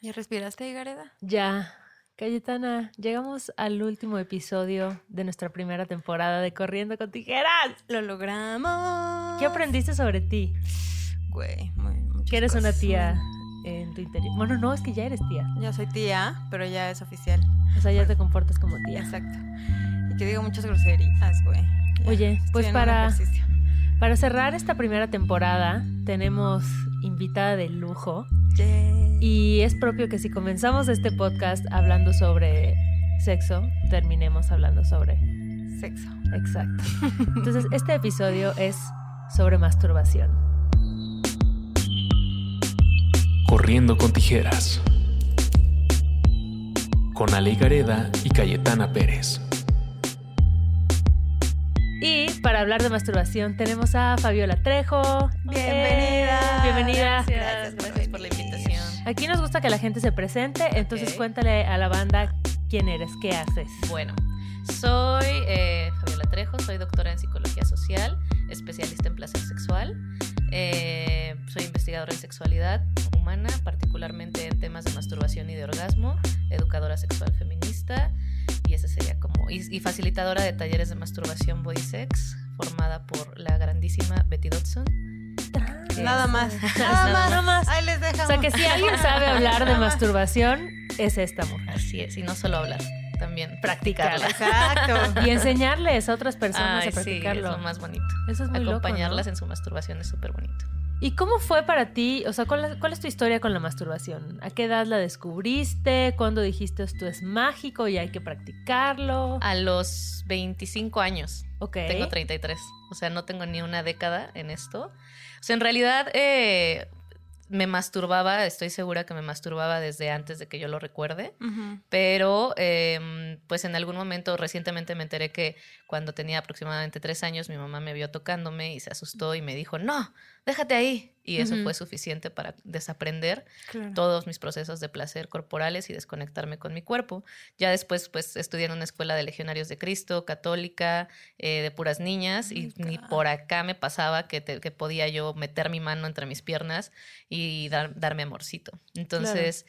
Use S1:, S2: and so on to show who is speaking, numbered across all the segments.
S1: ¿Ya respiraste, Gareda?
S2: Ya. Cayetana, llegamos al último episodio de nuestra primera temporada de Corriendo con Tijeras.
S1: ¡Lo logramos!
S2: ¿Qué aprendiste sobre ti?
S1: Güey, muy,
S2: Que eres una tía en tu interior. Bueno, no, es que ya eres tía.
S1: Ya soy tía, pero ya es oficial.
S2: O sea, ya te comportas como tía.
S1: Exacto. Y que digo muchas groserías, güey.
S2: Oye, pues para. Para cerrar esta primera temporada, tenemos invitada de lujo. Y es propio que si comenzamos este podcast hablando sobre sexo, terminemos hablando sobre
S1: Sexo.
S2: Exacto. Entonces, este episodio es sobre masturbación.
S3: Corriendo con tijeras. Con Ale Gareda y Cayetana Pérez.
S2: Y para hablar de masturbación tenemos a Fabiola Trejo.
S1: Bienvenida.
S2: Bienvenida.
S4: Gracias, gracias por la invitación.
S2: Aquí nos gusta que la gente se presente, entonces cuéntale a la banda quién eres, qué haces.
S4: Bueno, soy eh, Fabiola Trejo, soy doctora en psicología social, especialista en placer sexual. Eh, soy investigadora en sexualidad humana, particularmente en temas de masturbación y de orgasmo, educadora sexual feminista y ese sería como y, y facilitadora de talleres de masturbación body sex, formada por la grandísima Betty Dodson. que
S1: Nada
S4: es-
S1: más.
S4: Nada más.
S2: Nada más.
S1: Ahí les dejamos.
S2: O sea que si alguien sabe hablar de masturbación, es esta mujer.
S4: Así es, y no solo hablar, también
S2: Practicarla.
S1: Exacto.
S2: Y enseñarles a otras personas
S4: Ay,
S2: a
S4: sí, es
S2: practicarlo.
S4: lo más bonito.
S2: Eso es muy loco,
S4: Acompañarlas
S2: ¿no?
S4: en su masturbación es súper bonito.
S2: ¿Y cómo fue para ti? O sea, ¿cuál, es- cuál es tu historia con la masturbación? ¿A qué edad la descubriste? ¿Cuándo dijiste esto es mágico y hay que practicarlo?
S4: A los 25 años,
S2: ok.
S4: tengo 33, o sea, no tengo ni una década en esto. O sea, en realidad eh, me masturbaba, estoy segura que me masturbaba desde antes de que yo lo recuerde, pero eh, pues en algún momento recientemente me enteré que cuando tenía aproximadamente tres años mi mamá me vio tocándome y se asustó y me dijo, no, déjate ahí. Y eso fue suficiente para desaprender
S1: Claro.
S4: todos mis procesos de placer corporales y desconectarme con mi cuerpo. Ya después, pues, estudié en una escuela de legionarios de Cristo, católica, eh, de puras niñas, y
S1: my
S4: ni por acá me pasaba que, te- que podía yo meter mi mano entre mis piernas y dar- darme amorcito. Entonces,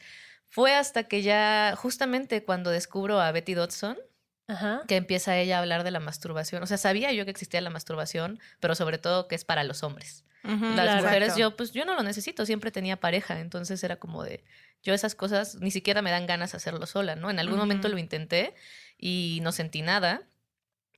S4: fue hasta que ya, justamente cuando descubro a Betty Dodson,
S2: Ajá.
S4: que empieza ella a hablar de la masturbación. O sea, sabía yo que existía la masturbación, pero sobre todo que es para los hombres. Las
S2: Claro.
S4: mujeres,
S1: exacto.
S4: yo, pues yo no lo necesito, siempre tenía pareja, entonces era como de, yo esas cosas ni siquiera me dan ganas de hacerlo sola, ¿no? En algún momento lo intenté y no sentí nada.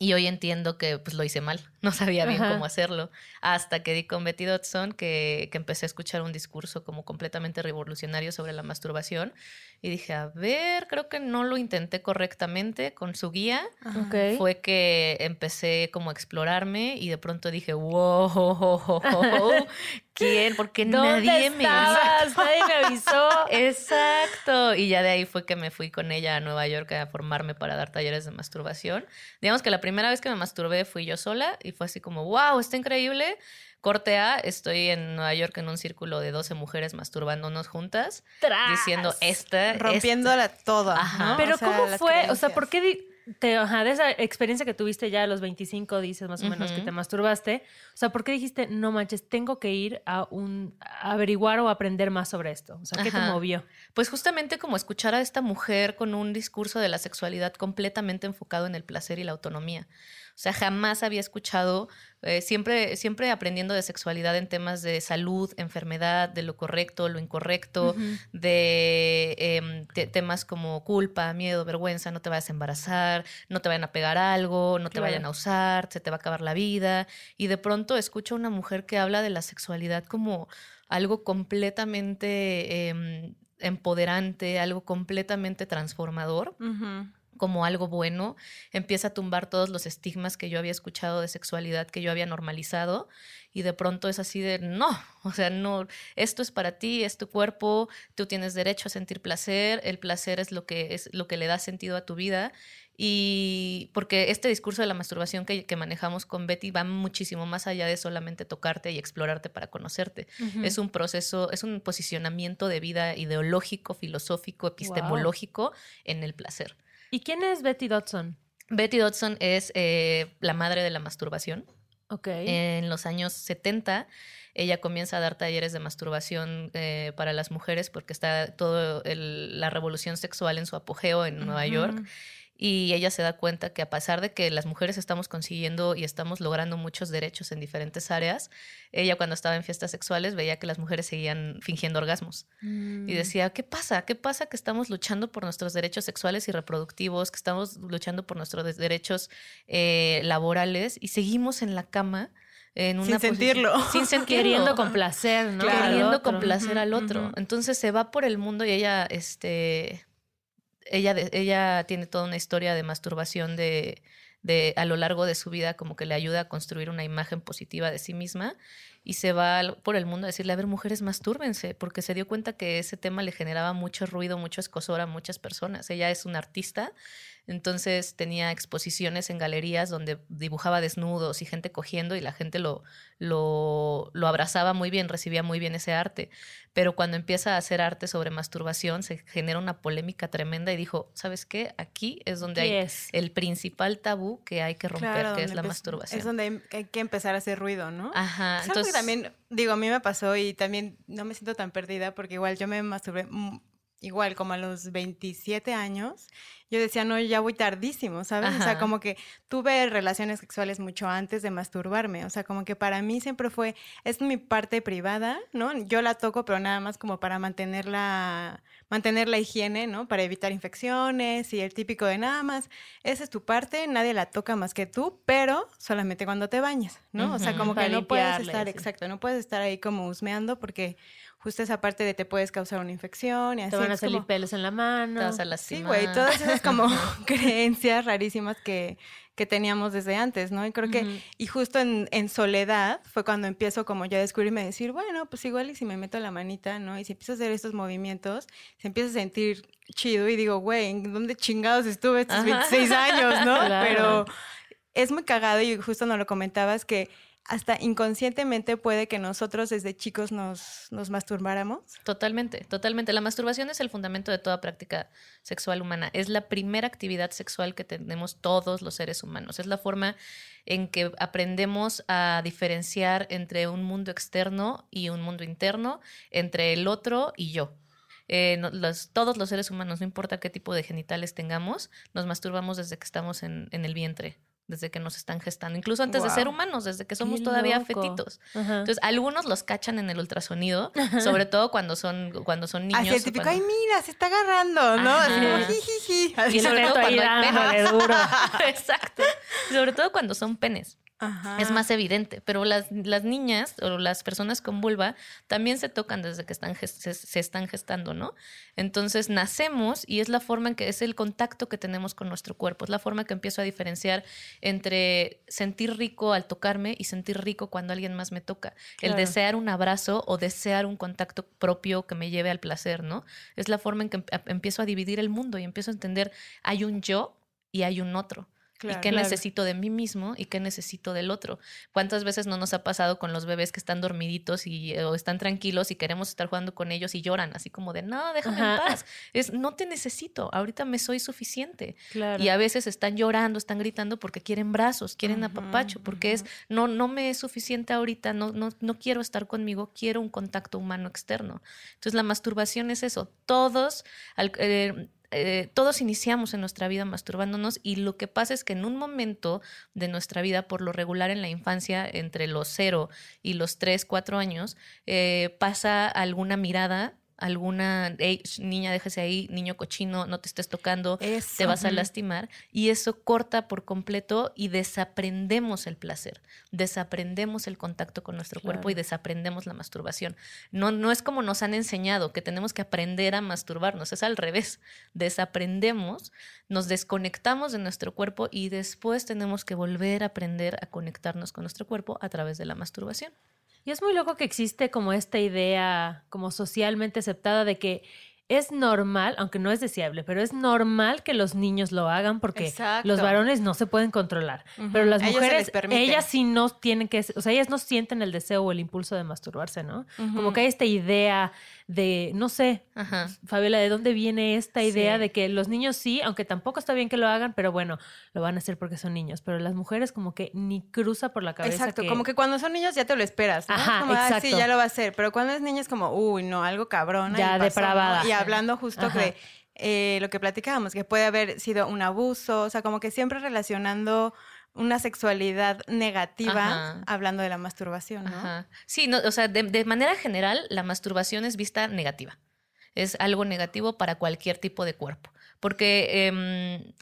S4: Y hoy entiendo que pues lo hice mal, no sabía bien
S2: Ajá.
S4: cómo hacerlo. Hasta que di con Betty Dodson, que, que empecé a escuchar un discurso como completamente revolucionario sobre la masturbación. Y dije, a ver, creo que no lo intenté correctamente con su guía
S1: Ajá.
S2: Ok.
S4: fue que empecé como a explorarme y de pronto dije, wow, ¿quién? Porque
S2: ¿Dónde
S4: nadie me
S2: estabas? Nadie me avisó.
S4: Exacto. Y ya de ahí fue que me fui con ella a Nueva York a formarme para dar talleres de masturbación. Digamos que la primera vez que me masturbé fui yo sola y fue así como, wow, está increíble. Corte A, estoy en Nueva York en un círculo de 12 mujeres masturbándonos juntas,
S2: Tras.
S4: diciendo, esta,
S1: Rompiéndola toda.
S4: Ajá.
S1: ¿no?
S2: Pero
S1: O sea,
S2: ¿cómo fue? O sea. ¿por qué di- te, ajá, de esa experiencia que tuviste ya a los 25, dices más o menos que te masturbaste? O sea, ¿por qué dijiste, no manches, tengo que ir a un a averiguar o aprender más sobre esto? O sea, ¿qué te movió?
S4: Pues justamente como escuchar a esta mujer con un discurso de la sexualidad completamente enfocado en el placer y la autonomía. O sea, jamás había escuchado, eh, siempre, siempre aprendiendo de sexualidad en temas de salud, enfermedad, de lo correcto, lo incorrecto, de em, te- temas como culpa, miedo, vergüenza, no te vayas a embarazar, no te vayan a pegar algo, no te
S2: Claro.
S4: vayan a usar, se te va a acabar la vida. Y de pronto escucho a una mujer que habla de la sexualidad como algo completamente em, empoderante, algo completamente transformador. Como algo bueno, empieza a tumbar todos los estigmas que yo había escuchado de sexualidad, que yo había normalizado, y de pronto es así de, no, o sea, no, esto es para ti, es tu cuerpo, tú tienes derecho a sentir placer, el placer es lo que, es lo que le da sentido a tu vida, y porque este discurso de la masturbación que, que manejamos con Betty va muchísimo más allá de solamente tocarte y explorarte para conocerte. Es un proceso, es un posicionamiento de vida ideológico, filosófico, epistemológico en el placer.
S2: ¿Y quién es Betty Dodson?
S4: Betty Dodson es eh, la madre de la masturbación. En los años 70, ella comienza a dar talleres de masturbación eh, para las mujeres porque está toda la revolución sexual en su apogeo en Nueva York. Y ella se da cuenta que a pesar de que las mujeres estamos consiguiendo y estamos logrando muchos derechos en diferentes áreas, ella cuando estaba en fiestas sexuales veía que las mujeres seguían fingiendo orgasmos.
S2: Mm.
S4: Y decía, ¿qué pasa? ¿Qué pasa que estamos luchando por nuestros derechos sexuales y reproductivos, que estamos luchando por nuestros derechos eh, laborales y seguimos en la cama? En una
S1: Sin sentirlo.
S4: Sin sentirlo.
S2: Queriendo complacer, ¿no?
S1: Claro.
S4: Queriendo
S2: otro.
S4: complacer al otro. Entonces se va por el mundo y ella, este, ella, ella tiene toda una historia de masturbación de, de a lo largo de su vida, como que le ayuda a construir una imagen positiva de sí misma y se va por el mundo a decirle, a ver, mujeres, mastúrbense, porque se dio cuenta que ese tema le generaba mucho ruido, mucho escosor a muchas personas. Ella es una artista, entonces tenía exposiciones en galerías donde dibujaba desnudos y gente cogiendo y la gente lo, lo, lo abrazaba muy bien, recibía muy bien ese arte. Pero cuando empieza a hacer arte sobre masturbación, se genera una polémica tremenda y dijo, ¿sabes qué? Aquí es donde
S2: ¿Qué
S4: hay
S2: es?
S4: el principal tabú que hay que romper,
S1: Claro,
S4: que es la masturbación.
S1: Es donde hay- que empezar a hacer ruido, ¿no?
S4: Ajá,
S1: Es algo que también, digo, a mí me pasó y también no me siento tan perdida porque igual yo me masturbé mm, igual como a los 27 años. Yo decía, no, ya voy tardísimo, ¿sabes? O sea, como que tuve relaciones sexuales mucho antes de masturbarme. O sea, como que para mí siempre fue, es mi parte privada, ¿no? Yo la toco, pero nada más como para mantenerla, mantener la higiene, ¿no? Para evitar infecciones y el típico de nada más, esa es tu parte, nadie la toca más que tú, pero solamente cuando te bañas, ¿no? O sea, como que no puedes estar, exacto, no puedes estar ahí como husmeando porque justo esa parte de te puedes causar una infección y así.
S2: Te van a salir
S1: como-
S2: pelos en la mano.
S4: te vas a
S1: Sí, güey, todas esas como creencias rarísimas que, que teníamos desde antes, ¿no? Y creo que, y justo en, en soledad fue cuando empiezo como yo a descubrirme, a decir, bueno, pues igual y si me meto la manita, ¿no? Y si empiezo a hacer estos movimientos, se empieza a sentir chido y digo, güey, ¿en dónde chingados estuve estos
S4: Ajá.
S1: 26 años, no?
S2: Claro.
S1: Pero es muy cagado y justo nos lo comentabas que hasta inconscientemente puede que nosotros desde chicos nos, nos masturbáramos.
S4: Totalmente, totalmente. La masturbación es el fundamento de toda práctica sexual humana. Es la primera actividad sexual que tenemos todos los seres humanos. Es la forma en que aprendemos a diferenciar entre un mundo externo y un mundo interno, entre el otro y yo. Eh, todos los seres humanos, no importa qué tipo de genitales tengamos, nos masturbamos desde que estamos en el vientre, desde que nos están gestando, incluso antes de ser humanos, desde que somos
S2: Qué
S4: todavía
S2: loco.
S4: fetitos.
S2: Ajá.
S4: Entonces, algunos los cachan en el ultrasonido, sobre todo cuando son, cuando son niños.
S1: Así el típico,
S4: cuando-
S1: ay, mira, se está agarrando, ¿no? Así como, jijiji.
S4: Y sobre todo cuando hay penes. Exacto. Y sobre todo cuando son penes.
S1: Ajá.
S4: Es más evidente. Pero las, las niñas o las personas con vulva también se tocan desde que están se, se están gestando, ¿no? Entonces nacemos y es la forma en que es el contacto que tenemos con nuestro cuerpo. Es la forma que empiezo a diferenciar entre sentir rico al tocarme y sentir rico cuando alguien más me toca. El desear un abrazo o desear un contacto propio que me lleve al placer, ¿no? Es la forma en que em- empiezo a dividir el mundo y empiezo a entender hay un yo y hay un otro.
S1: Claro,
S4: y qué
S1: claro.
S4: necesito de mí mismo y qué necesito del otro. ¿Cuántas veces no nos ha pasado con los bebés que están dormiditos y, o están tranquilos y queremos estar jugando con ellos y lloran, así como de, no, déjame en
S2: Ajá.
S4: paz. Es, no te necesito, ahorita me soy suficiente.
S2: Claro.
S4: Y a veces están llorando, están gritando porque quieren brazos, quieren apapacho, porque es, no, no me es suficiente ahorita, no, no, no quiero estar conmigo, quiero un contacto humano externo. Entonces la masturbación es eso. Todos, al- eh, eh, todos iniciamos en nuestra vida masturbándonos y lo que pasa es que en un momento de nuestra vida, por lo regular en la infancia, entre los 0 y los 3, 4 años, eh, pasa alguna mirada, alguna, "Ey, sh, niña, déjese ahí, niño cochino, no te estés tocando,
S1: Eso.
S4: te vas a lastimar y eso corta por completo y desaprendemos el placer, desaprendemos el contacto con nuestro cuerpo y desaprendemos la masturbación. No, no es como nos han enseñado que tenemos que aprender a masturbarnos, es al revés. Desaprendemos, nos desconectamos de nuestro cuerpo y después tenemos que volver a aprender a conectarnos con nuestro cuerpo a través de la masturbación.
S2: Y es muy loco que existe como esta idea como socialmente aceptada de que es normal, aunque no es deseable, pero es normal que los niños lo hagan porque
S1: Exacto.
S2: los varones no se pueden controlar. Pero las mujeres, ellas sí no tienen que, o sea, ellas no sienten el deseo o el impulso de masturbarse, ¿no? Como que hay esta idea de, no sé,
S4: Ajá.
S2: Fabiola, ¿de dónde viene esta idea
S4: Sí.
S2: de que los niños sí, aunque tampoco está bien que lo hagan, pero bueno, lo van a hacer porque son niños, pero las mujeres como que ni cruza por la cabeza
S1: Exacto,
S2: que-
S1: como que cuando son niños ya te lo esperas, ¿no?
S2: Ajá,
S1: Como, ah, sí,
S2: exacto.
S1: ya lo va a hacer, pero cuando es niño es como, uy, no, algo cabrón.
S2: Ya depravada.
S1: Y hablando justo
S2: Ajá.
S1: de eh, lo que platicábamos, que puede haber sido un abuso, o sea, como que siempre relacionando una sexualidad negativa
S4: Ajá.
S1: hablando de la masturbación, ¿no?
S4: Ajá. Sí, no, o sea, de, de manera general, la masturbación es vista negativa. Es algo negativo para cualquier tipo de cuerpo. Porque em,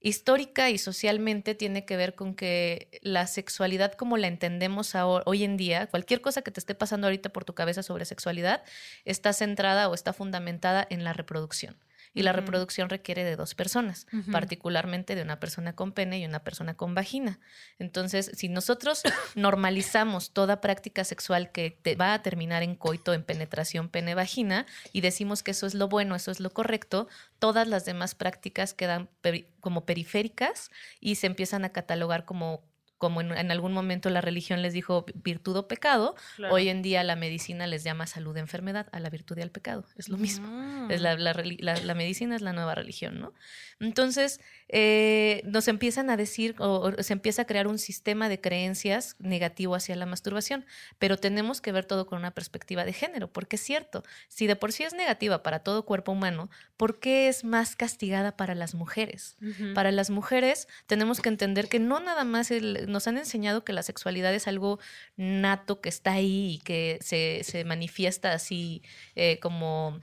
S4: histórica y socialmente tiene que ver con que la sexualidad como la entendemos ahora- hoy en día, cualquier cosa que te esté pasando ahorita por tu cabeza sobre sexualidad, está centrada o está fundamentada en la reproducción. Y la reproducción requiere de dos personas, particularmente de una persona con pene y una persona con vagina. Entonces, si nosotros normalizamos toda práctica sexual que te va a terminar en coito, en penetración pene-vagina, y decimos que eso es lo bueno, eso es lo correcto, todas las demás prácticas quedan peri- como periféricas y se empiezan a catalogar como como en, en algún momento la religión les dijo virtud o pecado,
S2: Claro.
S4: hoy en día la medicina les llama salud enfermedad, a la virtud y al pecado. Es lo mismo.
S1: Mm.
S4: Es la, la reli- la- la medicina es la nueva religión, ¿no? Entonces, eh, nos empiezan a decir, o, o se empieza a crear un sistema de creencias negativo hacia la masturbación, pero tenemos que ver todo con una perspectiva de género, porque es cierto, si de por sí es negativa para todo cuerpo humano, ¿por qué es más castigada para las mujeres? Para las mujeres tenemos que entender que no nada más el- nos han enseñado que la sexualidad es algo nato que está ahí y que se, se manifiesta así eh, como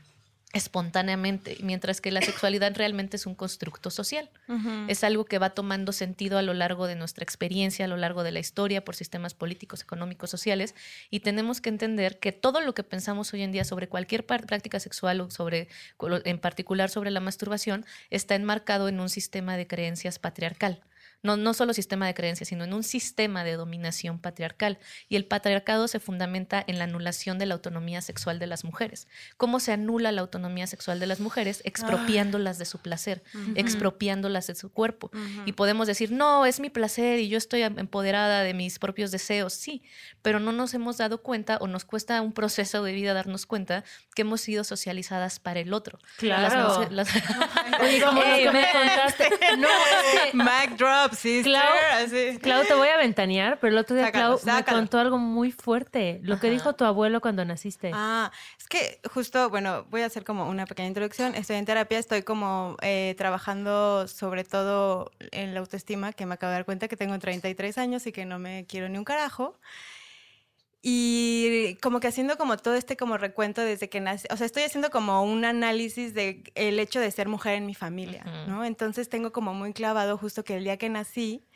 S4: espontáneamente, mientras que la sexualidad realmente es un constructo social. Es algo que va tomando sentido a lo largo de nuestra experiencia, a lo largo de la historia, por sistemas políticos, económicos, sociales, y tenemos que entender que todo lo que pensamos hoy en día sobre cualquier práctica sexual o sobre, en particular sobre la masturbación, está enmarcado en un sistema de creencias patriarcal. No, no solo sistema de creencias, sino en un sistema de dominación patriarcal. Y el patriarcado se fundamenta en la anulación de la autonomía sexual de las mujeres. ¿Cómo se anula la autonomía sexual de las mujeres? Expropiándolas de su placer, expropiándolas de su cuerpo. Y podemos decir, no, es mi placer y yo estoy em- empoderada de mis propios deseos, sí, pero no nos hemos dado cuenta o nos cuesta un proceso de vida darnos cuenta que hemos sido socializadas para el otro.
S2: Claro.
S4: Las
S2: Oye, como lo
S4: Ey,
S2: que me contaste. No,
S1: Sister.
S2: Clau-
S1: así.
S2: Clau, te voy a ventanear, pero el otro día
S1: Sácalo,
S2: Clau me
S1: sácalo.
S2: contó algo muy fuerte. Lo que dijo tu abuelo cuando naciste.
S1: Ah, es que justo, bueno, voy a hacer como una pequeña introducción. Estoy en terapia, estoy como eh, trabajando sobre todo en la autoestima, que me acabo de dar cuenta que tengo 33 años y que no me quiero ni un carajo. Y como que haciendo como todo este como recuento desde que nací, o sea, estoy haciendo como un análisis de el hecho de ser mujer en mi familia. ¿no? Entonces tengo como muy clavado justo que el día que nací,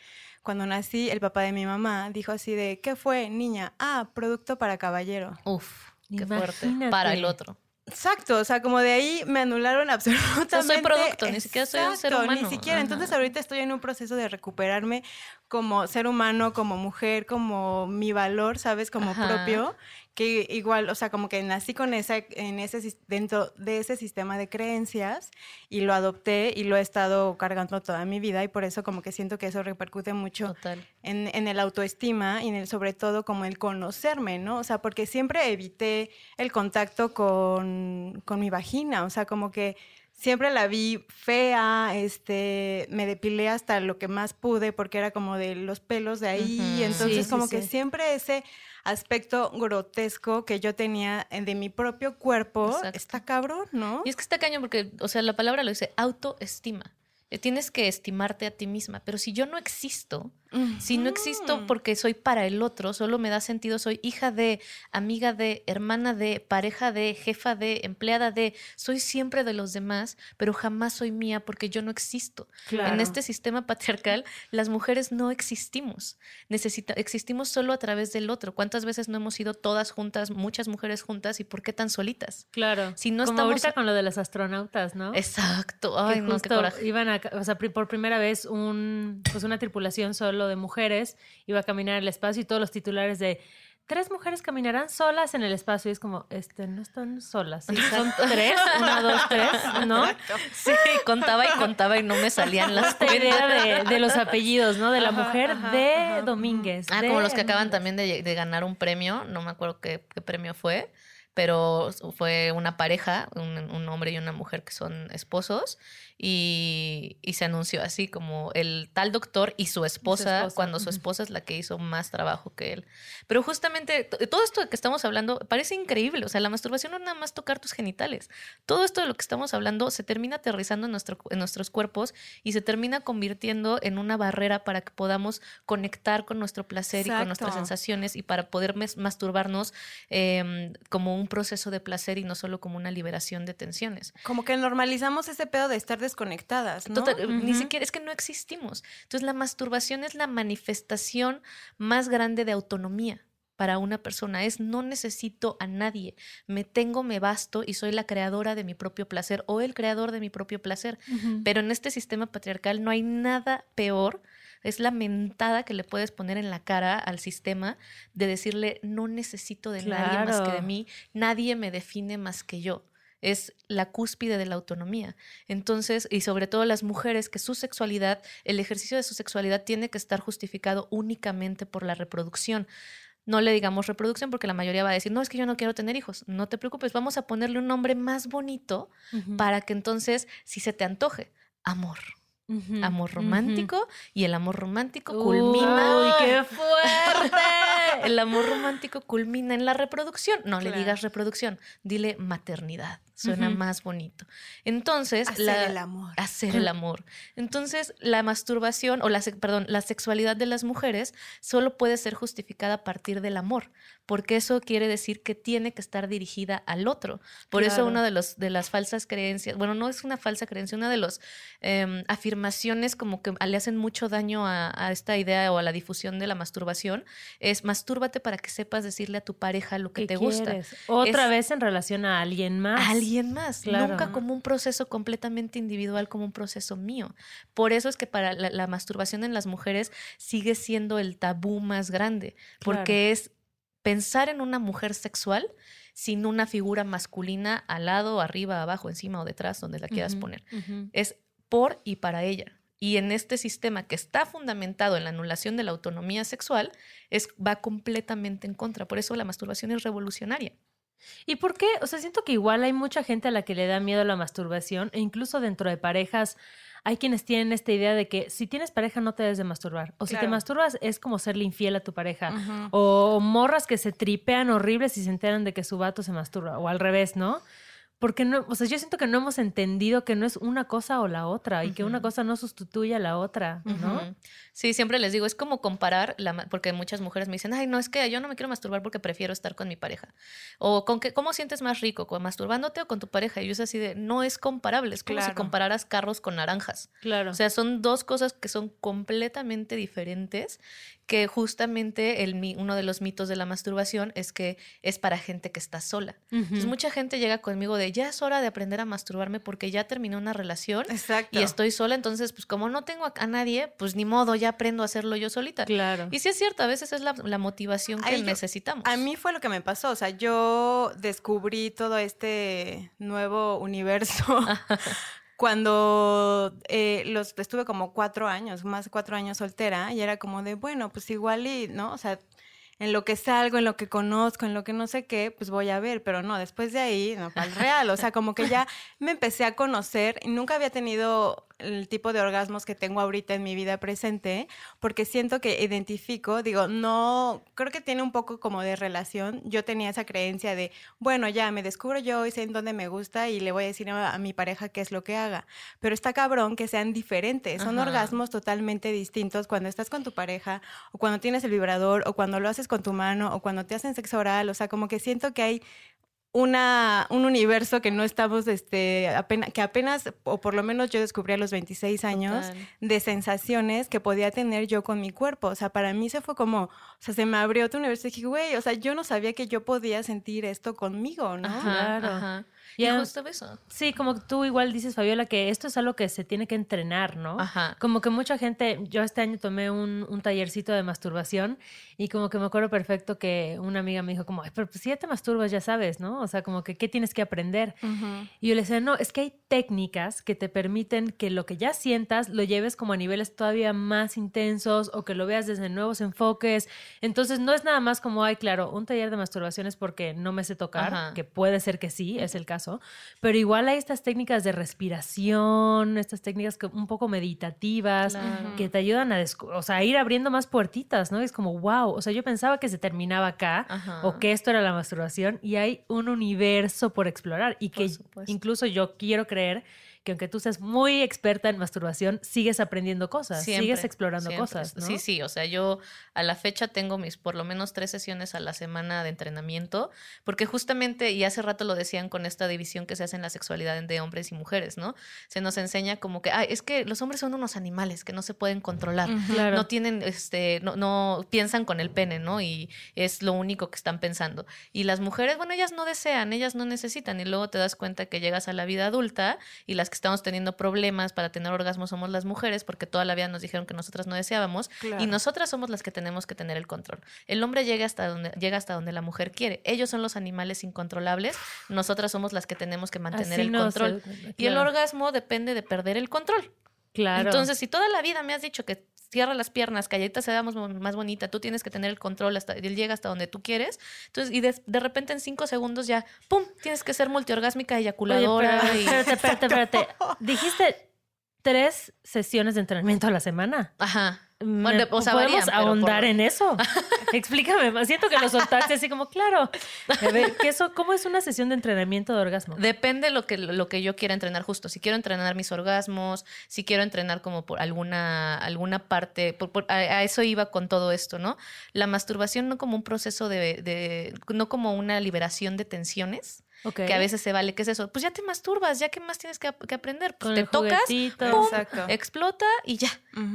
S1: cuando nací, el papá de mi mamá dijo así de, ¿qué fue, niña? Ah, producto para caballero.
S4: Uf, qué fuerte. Para el otro.
S1: Exacto, o sea, como de ahí me anularon absolutamente.
S4: producto, ni siquiera soy un ser
S1: Exacto,
S4: humano.
S1: Ni siquiera. Entonces ahorita estoy en un proceso de recuperarme como ser humano, como mujer, como mi valor, ¿sabes? Como
S4: Ajá.
S1: propio. Que igual, o sea, como que nací con esa, en ese, dentro de ese sistema de creencias y lo adopté y lo he estado cargando toda mi vida y por eso como que siento que eso repercute mucho
S4: Total.
S1: en, en el autoestima y en el sobre todo como el conocerme, ¿no? O sea, porque siempre evité el contacto con, con mi vagina, o sea, como que siempre la vi fea, este, me depilé hasta lo que más pude porque era como de los pelos de ahí,
S4: Ujú.
S1: entonces
S2: Sí, sí,
S1: como que
S2: sí.
S1: siempre ese aspecto grotesco que yo tenía de mi propio cuerpo
S4: Exacto.
S1: está cabrón, ¿no?
S4: Y es que está caño porque, o sea, la palabra lo dice, autoestima. Tienes que estimarte a ti misma, pero si yo no existo, si no existo porque soy para el otro, solo me da sentido, soy hija de, amiga de, hermana de, pareja de, jefa de, empleada de, soy siempre de los demás, pero jamás soy mía porque yo no existo.
S2: Claro.
S4: En este sistema patriarcal, las mujeres no existimos. Necesita, existimos solo a través del otro. ¿Cuántas veces no hemos ido todas juntas, muchas mujeres juntas, y por qué tan solitas?
S2: Claro.
S4: Si no
S2: Como
S4: estamos-
S2: ahorita con lo de los astronautas, ¿no?
S4: Exacto.
S2: que
S4: Ay, no, qué coraje.
S2: iban a, o sea, por primera vez un, pues una tripulación de mujeres iba a caminar en el espacio y todos los titulares de tres mujeres caminarán solas en el espacio y es como, este, no están solas, ¿sí? son tres, una, dos, tres, ¿no?
S4: Sí, contaba y contaba y no me salían las
S2: Esta idea de, de los apellidos, ¿no? De la
S1: Ajá,
S2: mujer
S1: ajá,
S2: de
S1: ajá,
S2: Domínguez.
S4: Ah,
S2: de
S4: como los que acaban también de, de ganar un premio, no me acuerdo qué, qué premio fue, pero fue una pareja, un, un hombre y una mujer que son esposos, y, y, se anunció así como el tal doctor y su esposa, esposa. cuando su esposa es la que hizo más trabajo que él. Pero justamente todo esto de que estamos hablando parece increíble, o sea, la masturbación no es nada más tocar tus genitales. Todo esto de lo que estamos hablando se termina aterrizando en, nuestro, en nuestros cuerpos y se termina convirtiendo en una barrera para que podamos conectar con nuestro placer Exacto. y con nuestras sensaciones y para poder masturbarnos eh, como un proceso de placer y no solo como una liberación de tensiones.
S1: Como que normalizamos ese pedo de estar desconectadas, ¿no?
S4: Total, uh -huh. Ni siquiera, es que no existimos. Entonces la masturbación es la manifestación más grande de autonomía para una persona es no necesito a nadie, me tengo, me basto y soy la creadora de mi propio placer o el creador de mi propio placer. Uh -huh. Pero en este sistema patriarcal no hay nada peor, es la mentada que le puedes poner en la cara al sistema de decirle no necesito de claro. nadie más que de mí, nadie me define más que yo es la cúspide de la autonomía. Entonces, y sobre todo las mujeres, que su sexualidad, el ejercicio de su sexualidad tiene que estar justificado únicamente por la reproducción. No le digamos reproducción porque la mayoría va a decir, no, es que yo no quiero tener hijos. No te preocupes, vamos a ponerle un nombre más bonito uh -huh. para que entonces, si se te antoje, amor. Uh -huh, amor romántico uh -huh. y el amor romántico culmina.
S2: ¡Uy, qué fuerte!
S4: El amor romántico culmina en la reproducción. No claro. le digas reproducción, dile maternidad. Suena más bonito. Entonces,
S1: hacer
S4: la,
S1: el amor.
S4: Hacer el amor. Entonces, la masturbación, o la, perdón, la sexualidad de las mujeres solo puede ser justificada a partir del amor, porque eso quiere decir que tiene que estar dirigida al otro. Por claro. eso una de, los, de las falsas creencias, bueno, no es una falsa creencia, una de las eh, afirmaciones como que le hacen mucho daño a, a, esta idea o a la difusión de la masturbación es mastúrbate para que sepas decirle a tu pareja lo que te
S2: quieres?
S4: gusta.
S2: Otra
S4: es,
S2: vez en relación a alguien más.
S4: A alguien más, claro. nunca como un proceso completamente individual, como un proceso mío. Por eso es que para la, la masturbación en las mujeres sigue siendo el tabú más grande, porque claro. es pensar en una mujer sexual sin una figura masculina al lado, arriba, abajo, encima o detrás, donde la quieras uh -huh, poner. Uh -huh. Es por y para ella. Y en este sistema que está fundamentado en la anulación de la autonomía sexual, es, va completamente en contra. Por eso la masturbación es revolucionaria.
S2: ¿Y por qué? O sea, siento que igual hay mucha gente a la que le da miedo la masturbación e incluso dentro de parejas hay quienes tienen esta idea de que si tienes pareja no te debes de masturbar. O claro. si te masturbas es como serle infiel a tu pareja. Uh -huh. O morras que se tripean horribles y se enteran de que su vato se masturba. O al revés, ¿no? Porque no, o sea, yo siento que no hemos entendido que no es una cosa o la otra y uh -huh. que una cosa no sustituye a la otra, ¿no? Uh -huh.
S4: Sí, siempre les digo, es como comparar, la, porque muchas mujeres me dicen, ay, no, es que yo no me quiero masturbar porque prefiero estar con mi pareja. O con que, ¿cómo sientes más rico? ¿Con masturbándote o con tu pareja? Y yo es así de, no es comparable, es como claro. si compararas carros con naranjas.
S2: Claro.
S4: O sea, son dos cosas que son completamente diferentes que justamente el, uno de los mitos de la masturbación es que es para gente que está sola. Uh -huh. Entonces mucha gente llega conmigo de ya es hora de aprender a masturbarme porque ya terminé una relación
S1: Exacto.
S4: y estoy sola, entonces pues como no tengo a, a, nadie, pues ni modo, ya aprendo a hacerlo yo solita.
S2: Claro.
S4: Y sí es cierto, a veces es la, la motivación que Ay, necesitamos.
S1: Yo, a mí fue lo que me pasó, o sea, yo descubrí todo este nuevo universo cuando eh, los estuve como cuatro años, más de cuatro años soltera, y era como de, bueno, pues igual y, ¿no? O sea, en lo que salgo, en lo que conozco, en lo que no sé qué, pues voy a ver, pero no, después de ahí, no, para el real, o sea, como que ya me empecé a conocer, y nunca había tenido el tipo de orgasmos que tengo ahorita en mi vida presente, porque siento que identifico, digo, no, creo que tiene un poco como de relación. Yo tenía esa creencia de, bueno, ya me descubro yo y sé en dónde me gusta y le voy a decir a, a mi pareja qué es lo que haga. Pero está cabrón que sean diferentes, son Ajá. orgasmos totalmente distintos cuando estás con tu pareja o cuando tienes el vibrador o cuando lo haces con tu mano o cuando te hacen sexo oral, o sea, como que siento que hay una, un universo que no estamos, este, apenas, que apenas, o por lo menos yo descubrí a los 26 años, Total. de sensaciones que podía tener yo con mi cuerpo. O sea, para mí se fue como, o sea, se me abrió otro universo y dije, güey, o sea, yo no sabía que yo podía sentir esto conmigo, ¿no?
S4: Ajá, claro. Ajá. Y
S2: Ya-
S4: justo eso.
S2: Sí, como tú igual dices, Fabiola, que esto es algo que se tiene que entrenar, ¿no?
S4: Ajá.
S2: Como que mucha gente, yo este año tomé un, un tallercito de masturbación y como que me acuerdo perfecto que una amiga me dijo como, "Ay, pero pues si ya te masturbas, ya sabes, ¿no? O sea, como que, ¿qué tienes que aprender? Y yo le decía, no, es que hay técnicas que te permiten que lo que ya sientas lo lleves como a niveles todavía más intensos o que lo veas desde nuevos enfoques. Entonces, no es nada más como, ay, claro, un taller de masturbación es porque no me sé tocar,
S4: Ajá.
S2: que puede ser que sí, es el caso, pero igual hay estas técnicas de respiración, estas técnicas que, un poco meditativas
S4: Claro.
S2: que te ayudan a, o sea, a ir abriendo más puertitas, ¿no? Es como, wow, o sea, yo pensaba que se terminaba acá
S4: Ajá.
S2: o que esto era la masturbación y hay un universo por explorar y que incluso yo quiero creer que aunque tú seas muy experta en masturbación, sigues aprendiendo cosas,
S4: Siempre,
S2: sigues explorando
S4: siempre.
S2: cosas, ¿no?
S4: Sí, sí, o sea, yo a la fecha tengo mis por lo menos tres sesiones a la semana de entrenamiento, porque justamente, y hace rato lo decían con esta división que se hace en la sexualidad de hombres y mujeres, ¿no? Se nos enseña como que, ay, es que los hombres son unos animales que no se pueden controlar.
S2: Claro.
S4: No tienen, este, no, no piensan con el pene, ¿no? Y es lo único que están pensando. Y las mujeres, bueno, ellas no desean, ellas no necesitan. Y luego te das cuenta que llegas a la vida adulta y las que estamos teniendo problemas para tener orgasmo somos las mujeres, porque toda la vida nos dijeron que nosotras no deseábamos.
S1: Claro.
S4: Y nosotras somos las que tenemos que tener el control. El hombre llega hasta donde, llega hasta donde la mujer quiere. Ellos son los animales incontrolables, nosotras somos las que tenemos que mantener
S2: Así
S4: el
S2: no
S4: control.
S2: se-
S4: Y el orgasmo depende de perder el control.
S2: Claro.
S4: Entonces, si toda la vida me has dicho que cierra las piernas, que Galletita se vea más, más bonita, tú tienes que tener el control hasta él llega hasta donde tú quieres. Entonces, y de, de repente en cinco segundos ya, ¡pum! Tienes que ser multiorgásmica,
S2: Oye,
S4: eyaculadora.
S2: pero-
S4: y...
S2: espérate, espérate, espérate. Dijiste tres sesiones de entrenamiento a la semana.
S4: Ajá. Bueno, o sea,
S2: ¿Podemos
S4: varían,
S2: ahondar
S4: por-
S2: en eso? Explícame más. Siento que lo soltaste así como, claro. A ver, ¿qué eso, ¿cómo es una sesión de entrenamiento de orgasmo?
S4: Depende lo que, lo que yo quiera entrenar justo. Si quiero entrenar mis orgasmos, si quiero entrenar como por alguna, alguna parte, por- por- a, a eso iba con todo esto, ¿no? La masturbación no como un proceso de, de- no como una liberación de tensiones, Que a veces se vale, ¿qué es eso? Pues ya te masturbas, ya qué más tienes que, que aprender. Pues
S2: Con
S4: te
S2: el
S4: tocas, explota y ya.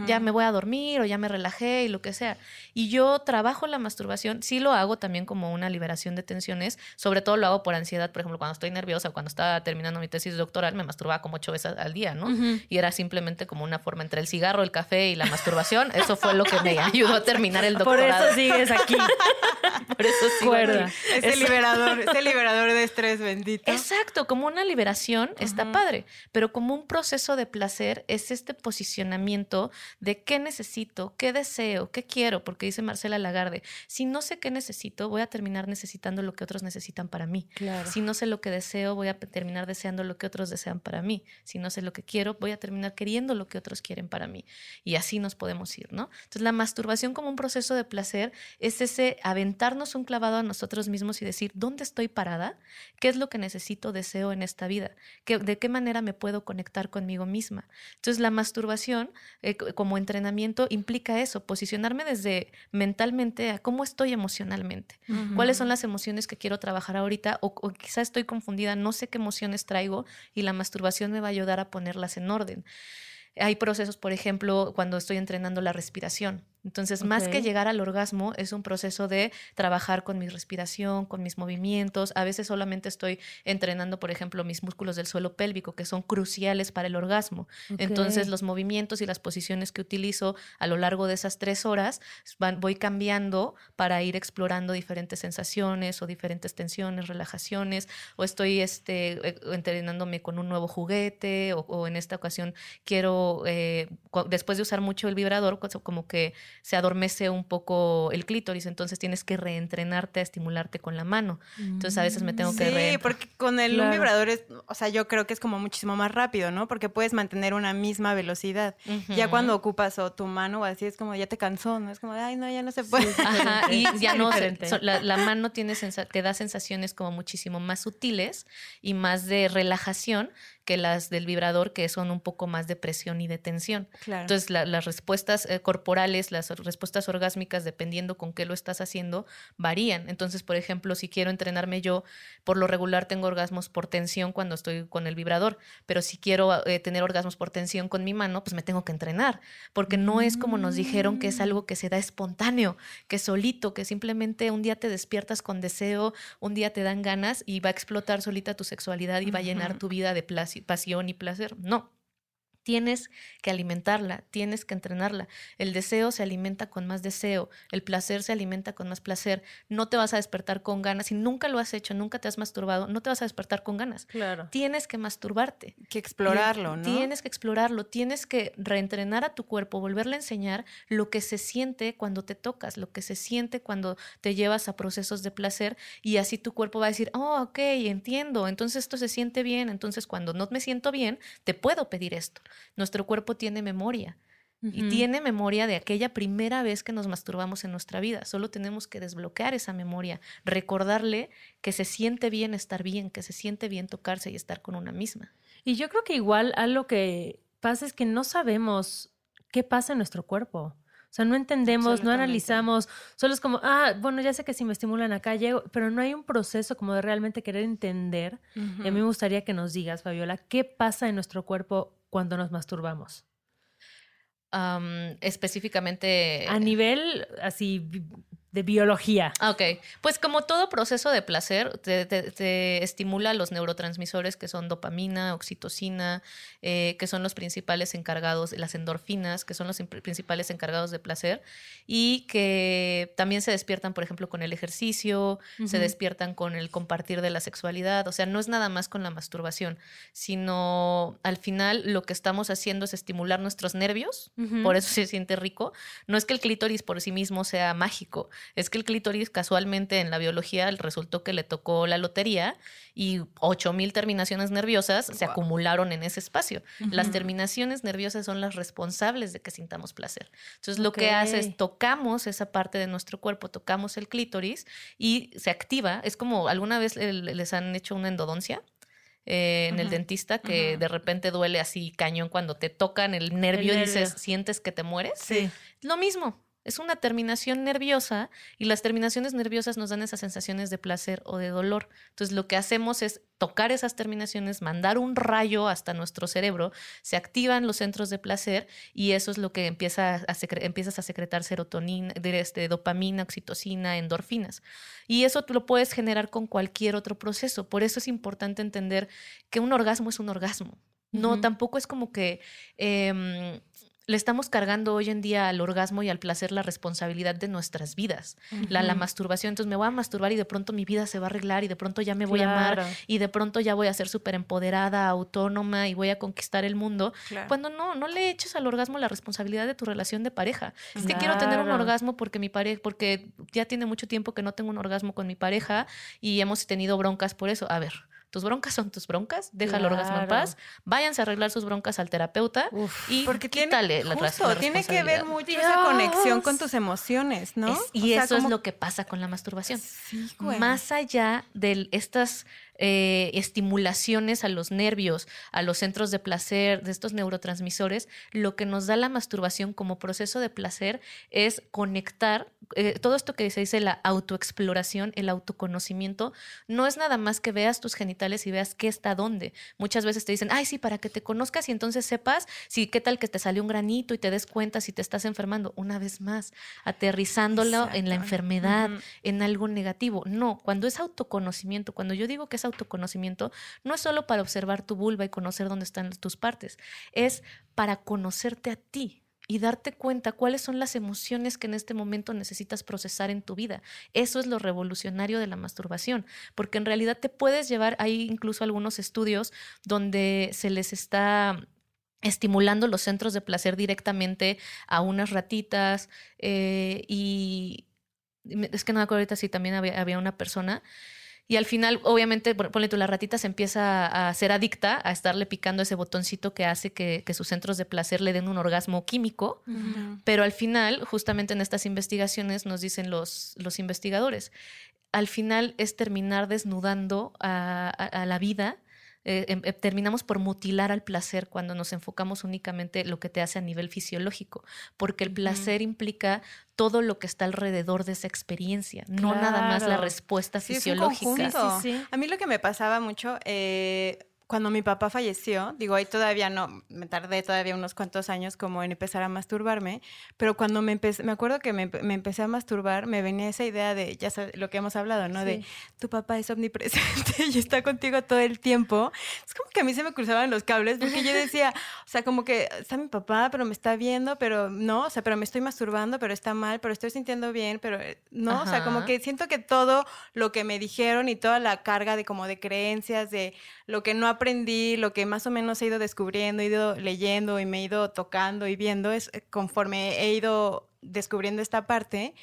S4: Ya me voy a dormir o ya me relajé y lo que sea. Y yo trabajo la masturbación, sí lo hago también como una liberación de tensiones, sobre todo lo hago por ansiedad, por ejemplo, cuando estoy nerviosa, cuando estaba terminando mi tesis doctoral, me masturbaba como ocho veces al día, ¿no? Y era simplemente como una forma entre el cigarro, el café y la masturbación. Eso fue lo que me ayudó a terminar el
S2: Por
S4: doctorado.
S2: eso sigues aquí.
S4: Por eso sigo
S2: Cuerda.
S4: aquí.
S1: Ese liberador, ese liberador de estrés bendito.
S4: Exacto, como una liberación está padre, pero como un proceso de placer es este posicionamiento de qué necesito, qué deseo, qué quiero, porque dice Marcela Lagarde, si no sé qué necesito, voy a terminar necesitando lo que otros necesitan para mí.
S2: Claro.
S4: Si no sé lo que deseo, voy a terminar deseando lo que otros desean para mí. Si no sé lo que quiero, voy a terminar queriendo lo que otros quieren para mí. Y así nos podemos ir, ¿no? Entonces, la masturbación como un proceso de placer es ese aventarnos un clavado a nosotros mismos y decir, ¿dónde estoy parada? ¿Qué es lo que necesito, deseo en esta vida? ¿Qué- ¿De qué manera me puedo conectar conmigo misma? Entonces, la masturbación eh, como entrenamiento implica eso, posicionarme desde mentalmente a cómo estoy emocionalmente. ¿Cuáles son las emociones que quiero trabajar ahorita? O, o quizá estoy confundida, no sé qué emociones traigo y la masturbación me va a ayudar a ponerlas en orden. Hay procesos, por ejemplo, cuando estoy entrenando la respiración. Entonces, más que llegar al orgasmo, es un proceso de trabajar con mi respiración, con mis movimientos. A veces solamente estoy entrenando, por ejemplo, mis músculos del suelo pélvico, que son cruciales para el orgasmo. Entonces, los movimientos y las posiciones que utilizo a lo largo de esas tres horas van- voy cambiando para ir explorando diferentes sensaciones o diferentes tensiones, relajaciones, o estoy este, eh, entrenándome con un nuevo juguete, o, o en esta ocasión quiero, eh, después de usar mucho el vibrador, co- como que se adormece un poco el clítoris, entonces tienes que reentrenarte a estimularte con la mano. Entonces, a veces me tengo que
S1: Sí,
S4: re-
S1: porque con el un vibrador es, o sea, yo creo que es como muchísimo más rápido, ¿no? Porque puedes mantener una misma velocidad. Ya cuando ocupas o tu mano o así es como ya te cansó, ¿no? Es como, ay, no, ya no se puede.
S4: Ajá, y ya no, la, la mano tiene te da sensaciones como muchísimo más sutiles y más de relajación que las del vibrador, que son un poco más de presión y de tensión.
S1: Claro.
S4: Entonces, la- las respuestas eh, corporales, las respuestas orgásmicas, dependiendo con qué lo estás haciendo, varían. Entonces, por ejemplo, si quiero entrenarme yo, por lo regular tengo orgasmos por tensión cuando estoy con el vibrador, pero si quiero eh, tener orgasmos por tensión con mi mano, pues me tengo que entrenar, porque no es como nos dijeron que es
S1: Mm.
S4: algo que se da espontáneo, que solito, que simplemente un día te despiertas con deseo, un día te dan ganas y va a explotar solita tu sexualidad y va a llenar tu vida de placi- pasión y placer. No. Tienes que alimentarla, tienes que entrenarla. El deseo se alimenta con más deseo, el placer se alimenta con más placer. No te vas a despertar con ganas. Si nunca lo has hecho, nunca te has masturbado, no te vas a despertar con ganas.
S2: Claro.
S4: Tienes que masturbarte.
S1: que explorarlo, ¿no?
S4: Tienes que explorarlo, tienes que reentrenar a tu cuerpo, volverle a enseñar lo que se siente cuando te tocas, lo que se siente cuando te llevas a procesos de placer y así tu cuerpo va a decir, oh, ok, entiendo, entonces esto se siente bien, entonces cuando no me siento bien, te puedo pedir esto. Nuestro cuerpo tiene memoria. Y tiene memoria de aquella primera vez que nos masturbamos en nuestra vida. Solo tenemos que desbloquear esa memoria, recordarle que se siente bien estar bien, que se siente bien tocarse y estar con una misma.
S2: Y yo creo que igual algo que pasa es que no sabemos qué pasa en nuestro cuerpo. O sea, no entendemos, no analizamos, solo es como, ah, bueno, ya sé que si me estimulan acá llego, pero no hay un proceso como de realmente querer entender. Y a mí me gustaría que nos digas, Fabiola, ¿qué pasa en nuestro cuerpo cuando nos masturbamos?
S4: Am, específicamente...
S2: A nivel así de biología.
S4: Ok, pues como todo proceso de placer, te, te- te estimula los neurotransmisores que son dopamina, oxitocina, eh, que son los principales encargados, las endorfinas, que son los principales encargados de placer, y que también se despiertan, por ejemplo, con el ejercicio, se despiertan con el compartir de la sexualidad, o sea, no es nada más con la masturbación, sino al final lo que estamos haciendo es estimular nuestros nervios, por eso se siente rico. No es que el clítoris por sí mismo sea mágico, es que el clítoris casualmente en la biología resultó que le tocó la lotería y 8000 terminaciones nerviosas se acumularon en ese espacio. Las terminaciones nerviosas son las responsables de que sintamos placer. Entonces lo que hace es tocamos esa parte de nuestro cuerpo, tocamos el clítoris y se activa. Es como alguna vez les han hecho una endodoncia. eh, en el dentista que de repente duele así cañón cuando te tocan el nervio y
S2: nervio.
S4: dices sientes que te mueres
S2: Sí.
S4: lo mismo, es una terminación nerviosa y las terminaciones nerviosas nos dan esas sensaciones de placer o de dolor. Entonces lo que hacemos es tocar esas terminaciones, mandar un rayo hasta nuestro cerebro, se activan los centros de placer y eso es lo que empieza a empiezas a secretar serotonina, de- este, dopamina, oxitocina, endorfinas. Y eso tú lo puedes generar con cualquier otro proceso. Por eso es importante entender que un orgasmo es un orgasmo. No, tampoco es como que em, le estamos cargando hoy en día al orgasmo y al placer la responsabilidad de nuestras vidas. La, la masturbación, entonces me voy a masturbar y de pronto mi vida se va a arreglar y de pronto ya me voy a amar y de pronto ya voy a ser súper empoderada, autónoma y voy a conquistar el mundo.
S1: Claro.
S4: Cuando no, no le eches al orgasmo la responsabilidad de tu relación de pareja. Es que quiero tener un orgasmo porque mi pareja, porque ya tiene mucho tiempo que no tengo un orgasmo con mi pareja y hemos tenido broncas por eso. A ver, tus broncas son tus broncas, deja el orgasmo en paz, váyanse a arreglar sus broncas al terapeuta
S2: Uf.
S4: y
S1: Porque tiene,
S4: quítale la,
S1: justo,
S4: la
S1: tiene que ver mucho esa conexión con tus emociones, ¿no?
S4: Es-
S1: O
S4: y
S1: sea,
S4: eso es lo que pasa con la masturbación.
S1: Sí, güey.
S4: Más allá de estas eh, estimulaciones a los nervios, a los centros de placer, de estos neurotransmisores, lo que nos da la masturbación como proceso de placer es conectar, eh, todo esto que se dice la autoexploración, el autoconocimiento, no es nada más que veas tus genitales y veas qué está dónde. Muchas veces te dicen, ay, sí, para que te conozcas y entonces sepas si qué tal que te salió un granito y te des cuenta si te estás enfermando. Una vez más, aterrizándolo en la enfermedad, en algo negativo. No, cuando es autoconocimiento, cuando yo digo que es autoconocimiento, no es solo para observar tu vulva y conocer dónde están tus partes, es para conocerte a ti y darte cuenta cuáles son las emociones que en este momento necesitas procesar en tu vida. Eso es lo revolucionario de la masturbación, porque en realidad te puedes llevar, hay incluso algunos estudios donde se les está estimulando los centros de placer directamente a unas ratitas eh, y es que no me acuerdo ahorita si también había, había una persona y al final, obviamente, pon- ponle tú, la ratita se empieza a ser adicta a estarle picando ese botoncito que hace que, que sus centros de placer le den un orgasmo químico. Pero al final, justamente en estas investigaciones, nos dicen los, los investigadores, al final es terminar desnudando a, a- a la vida eh, em, eh, terminamos por mutilar al placer cuando nos enfocamos únicamente lo que te hace a nivel fisiológico, porque el placer implica todo lo que está alrededor de esa experiencia, no nada más la respuesta
S1: Sí, es un
S4: fisiológica.
S1: conjunto.
S2: Sí, sí.
S1: A mí lo que me pasaba mucho, eh, cuando mi papá falleció, digo, ahí todavía no, me tardé todavía unos cuantos años como en empezar a masturbarme, pero cuando me empecé, me acuerdo que me, me empecé a masturbar, me venía esa idea de, ya sabes, lo que hemos hablado, ¿no? De
S2: Sí.
S1: tu papá es omnipresente y está contigo todo el tiempo. Es como que a mí se me cruzaban los cables porque yo decía, o sea, como que está mi papá, pero me está viendo, pero no, o sea, pero me estoy masturbando, pero está mal, pero estoy sintiendo bien, pero eh, no, o sea, como
S4: Ajá.
S1: que siento que todo lo que me dijeron y toda la carga de como de creencias, de lo que no aprendí, lo que más o menos he ido descubriendo, he ido leyendo y me he ido tocando y viendo, es eh, conforme he ido descubriendo esta parte.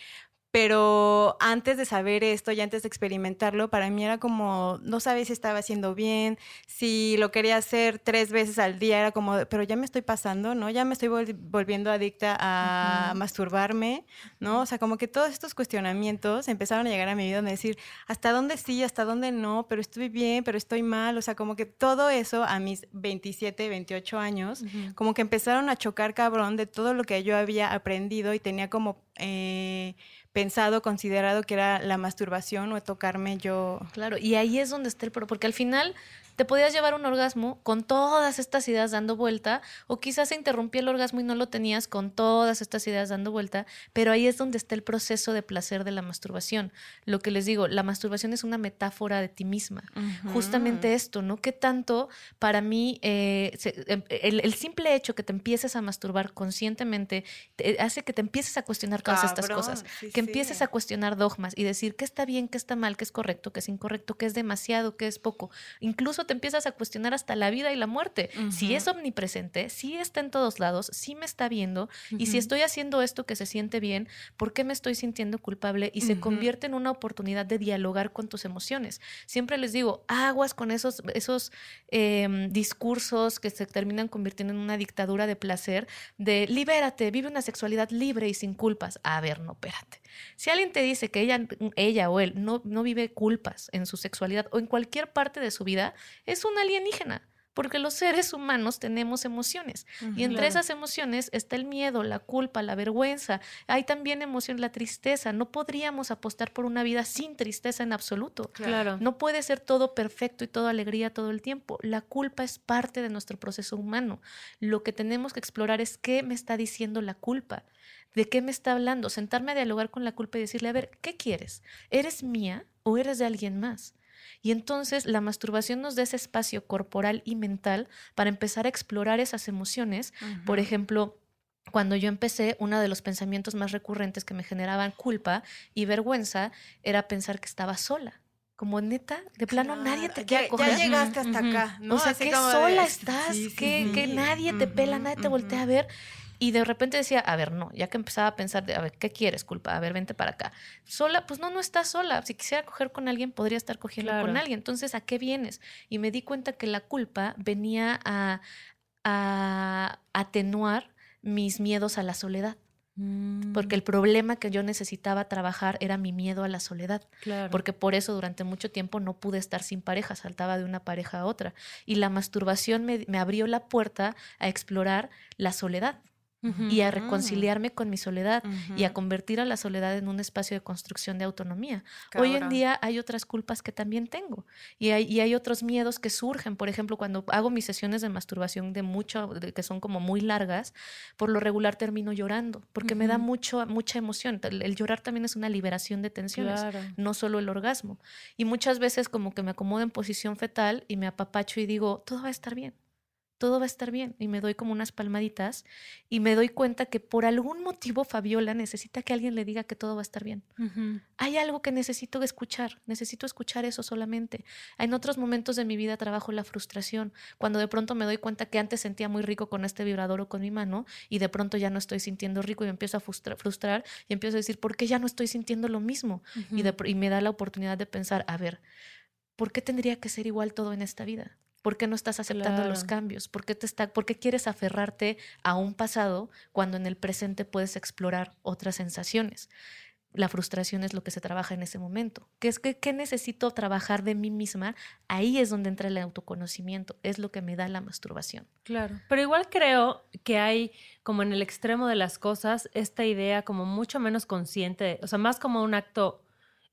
S1: Pero antes de saber esto y antes de experimentarlo, para mí era como, no sabía si estaba haciendo bien, si lo quería hacer tres veces al día, era como, pero ya me estoy pasando, ¿no? Ya me estoy vol- volviendo adicta a masturbarme, ¿no? O sea, como que todos estos cuestionamientos empezaron a llegar a mi vida, de decir, hasta dónde sí, hasta dónde no, pero estoy bien, pero estoy mal, o sea, como que todo eso a mis 27, 28 años, como que empezaron a chocar cabrón de todo lo que yo había aprendido y tenía como eh, pensado, considerado que era la masturbación o tocarme yo.
S4: Claro, y ahí es donde está el pro, porque al final te podías llevar un orgasmo con todas estas ideas dando vuelta, o quizás se interrumpía el orgasmo y no lo tenías con todas estas ideas dando vuelta, pero ahí es donde está el proceso de placer de la masturbación. Lo que les digo, la masturbación es una metáfora de ti misma. Justamente esto, ¿no? ¿Qué tanto para mí eh, se- em, el, el simple hecho que te empieces a masturbar conscientemente te- hace que te empieces a cuestionar todas estas cosas,
S1: sí,
S4: que empieces a cuestionar dogmas y decir qué está bien, qué está mal, qué es correcto, qué es incorrecto, qué es demasiado, qué es poco. Incluso te empiezas a cuestionar hasta la vida y la muerte. Si es omnipresente, si está en todos lados, si me está viendo y si estoy haciendo esto que se siente bien, ¿por qué me estoy sintiendo culpable? Y se convierte en una oportunidad de dialogar con tus emociones. Siempre les digo, aguas con esos, esos em, discursos que se terminan convirtiendo en una dictadura de placer, de libérate, vive una sexualidad libre y sin culpas. A ver, no, espérate. Si alguien te dice que ella, ella o él no, no vive culpas en su sexualidad o en cualquier parte de su vida, es un alienígena. Porque los seres humanos tenemos emociones. Y entre
S2: Claro.
S4: esas emociones está el miedo, la culpa, la vergüenza. Hay también emoción, la tristeza. No podríamos apostar por una vida sin tristeza en absoluto.
S2: Claro.
S4: No puede ser todo perfecto y todo alegría todo el tiempo. La culpa es parte de nuestro proceso humano. Lo que tenemos que explorar es qué me está diciendo la culpa. ¿De qué me está hablando? Sentarme a dialogar con la culpa y decirle, a ver, ¿qué quieres? ¿Eres mía o eres de alguien más? Y entonces la masturbación nos da ese espacio corporal y mental para empezar a explorar esas emociones. Por ejemplo, cuando yo empecé, uno de los pensamientos más recurrentes que me generaban culpa y vergüenza era pensar que estaba sola. Como neta, de plano nadie te quiere
S1: ya,
S4: coger.
S1: ya llegaste hasta acá, ¿no?
S4: O sea,
S1: Así
S4: que
S1: como de-
S4: sola
S1: sí,
S4: estás,
S1: sí, sí,
S4: que,
S1: sí.
S4: que nadie te pela, nadie te voltea a ver. Y de repente decía, a ver, no, ya que empezaba a pensar, de, a ver, ¿qué quieres, culpa? A ver, vente para acá. Sola, pues no, no estás sola. Si quisiera coger con alguien, podría estar cogiendo con alguien. Entonces, ¿a qué vienes? Y me di cuenta que la culpa venía a, a atenuar mis miedos a la soledad.
S2: Mm,
S4: Porque el problema que yo necesitaba trabajar era mi miedo a la soledad
S2: claro.
S4: porque por eso durante mucho tiempo no pude estar sin pareja, saltaba de una pareja a otra. Y la masturbación me, me abrió la puerta a explorar la soledad Y a reconciliarme con mi soledad y a convertir a la soledad en un espacio de construcción de autonomía. Hoy en día hay otras culpas que también tengo y hay, y hay otros miedos que surgen. Por ejemplo, cuando hago mis sesiones de masturbación de mucho, de- que son como muy largas, por lo regular termino llorando porque me da mucho, mucha emoción. El, el llorar también es una liberación de tensiones
S2: Claro.
S4: no solo el orgasmo. Y muchas veces como que me acomodo en posición fetal y me apapacho y digo, todo va a estar bien, todo va a estar bien. Y me doy como unas palmaditas y me doy cuenta que por algún motivo Fabiola necesita que alguien le diga que todo va a estar bien. Hay algo que necesito escuchar, necesito escuchar eso solamente. En otros momentos de mi vida trabajo la frustración, cuando de pronto me doy cuenta que antes sentía muy rico con este vibrador o con mi mano y de pronto ya no estoy sintiendo rico y me empiezo a frustra- frustrar y empiezo a decir, ¿por qué ya no estoy sintiendo lo mismo? y, de y me da la oportunidad de pensar, a ver, ¿por qué tendría que ser igual todo en esta vida? ¿Por qué no estás aceptando los cambios? ¿Por qué, te está, ¿Por qué quieres aferrarte a un pasado cuando en el presente puedes explorar otras sensaciones? la frustración es lo que se trabaja en ese momento. ¿Qué es que qué necesito trabajar de mí misma? Ahí es donde entra el autoconocimiento, es lo que me da la masturbación.
S2: Claro. Pero igual creo que hay como en el extremo de las cosas esta idea como mucho menos consciente, o sea, más como un acto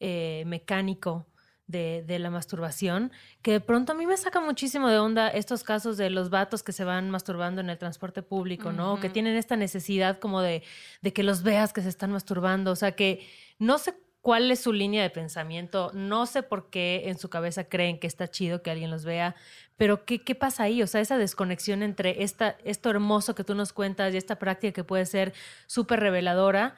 S2: eh, mecánico de, de, la masturbación, que de pronto a mí me saca muchísimo de onda estos casos de los vatos que se van masturbando en el transporte público, ¿no? Uh -huh. Que tienen esta necesidad como de, de que los veas que se están masturbando, o sea, que no sé cuál es su línea de pensamiento, no sé por qué en su cabeza creen que está chido que alguien los vea, pero ¿qué, qué pasa ahí? O sea, esa desconexión entre esta, esto hermoso que tú nos cuentas y esta práctica que puede ser súper reveladora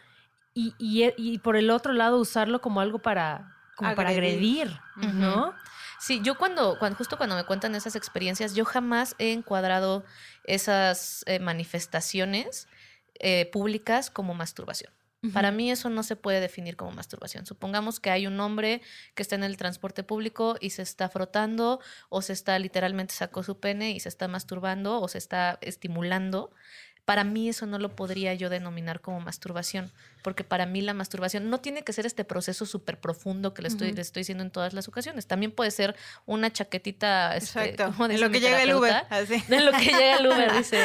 S2: y, y, y por el otro lado usarlo como algo para como para agredir, ¿no? Uh -huh.
S4: Sí, yo cuando, cuando, justo cuando me cuentan esas experiencias, yo jamás he encuadrado esas eh, manifestaciones eh, públicas como masturbación. Uh -huh. Para mí eso no se puede definir como masturbación. Supongamos que hay un hombre que está en el transporte público y se está frotando o se está literalmente sacó su pene y se está masturbando o se está estimulando. Para mí eso no lo podría yo denominar como masturbación, porque para mí la masturbación no tiene que ser este proceso súper profundo que le estoy, uh -huh. le estoy diciendo en todas las ocasiones. También puede ser una chaquetita. Este,
S1: Exacto. de lo que llega el Uber. Así.
S4: De lo que llega el Uber. Dice,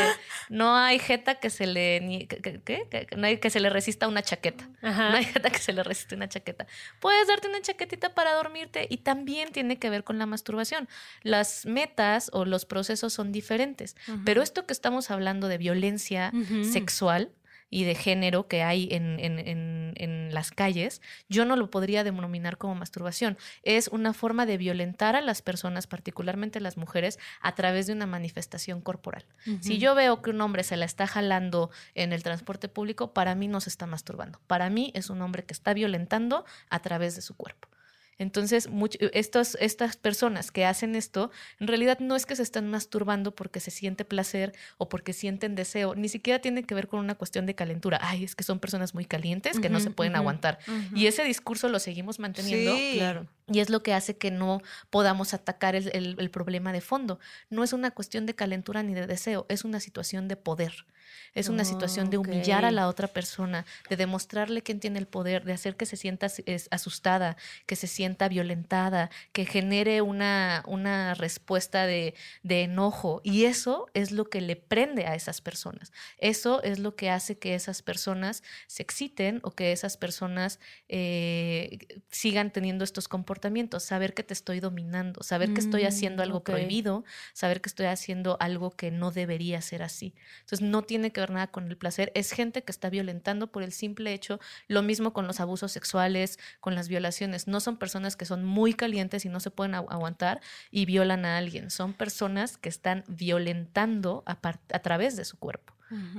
S4: no hay jeta que se le, ni, que, que, que, no hay que se le resista una chaqueta. Ajá. No hay jeta que se le resista una chaqueta. Puedes darte una chaquetita para dormirte y también tiene que ver con la masturbación. Las metas o los procesos son diferentes, uh -huh. pero esto que estamos hablando de violencia uh -huh. sexual y de género que hay en, en, en, en, las calles, yo no lo podría denominar como masturbación. Es una forma de violentar a las personas, particularmente las mujeres, a través de una manifestación corporal. Uh -huh. Si yo veo que un hombre se la está jalando en el transporte público, para mí no se está masturbando. Para mí es un hombre que está violentando a través de su cuerpo. Entonces, estos, estas personas que hacen esto, en realidad no es que se están masturbando porque se siente placer o porque sienten deseo, ni siquiera tiene que ver con una cuestión de calentura. Ay, es que son personas muy calientes que uh -huh, no se pueden uh -huh, aguantar. Uh -huh. Y ese discurso lo seguimos manteniendo.
S1: Sí. Claro.
S4: Y es lo que hace que no podamos atacar el, el, el problema de fondo. No es una cuestión de calentura ni de deseo, es una situación de poder. Es una oh, situación de humillar okay. a la otra persona, de demostrarle quién tiene el poder, de hacer que se sienta asustada, que se sienta violentada, que genere una, una respuesta de, de, enojo. Y eso es lo que le prende a esas personas. Eso es lo que hace que esas personas se exciten o que esas personas eh, sigan teniendo estos comportamientos. Saber que te estoy dominando, saber mm, que estoy haciendo algo okay. prohibido, saber que estoy haciendo algo que no debería ser así. Entonces, no tiene que ver nada con el placer, es gente que está violentando por el simple hecho, lo mismo con los abusos sexuales, con las violaciones, no son personas que son muy calientes y no se pueden aguantar y violan a alguien, son personas que están violentando a través de su cuerpo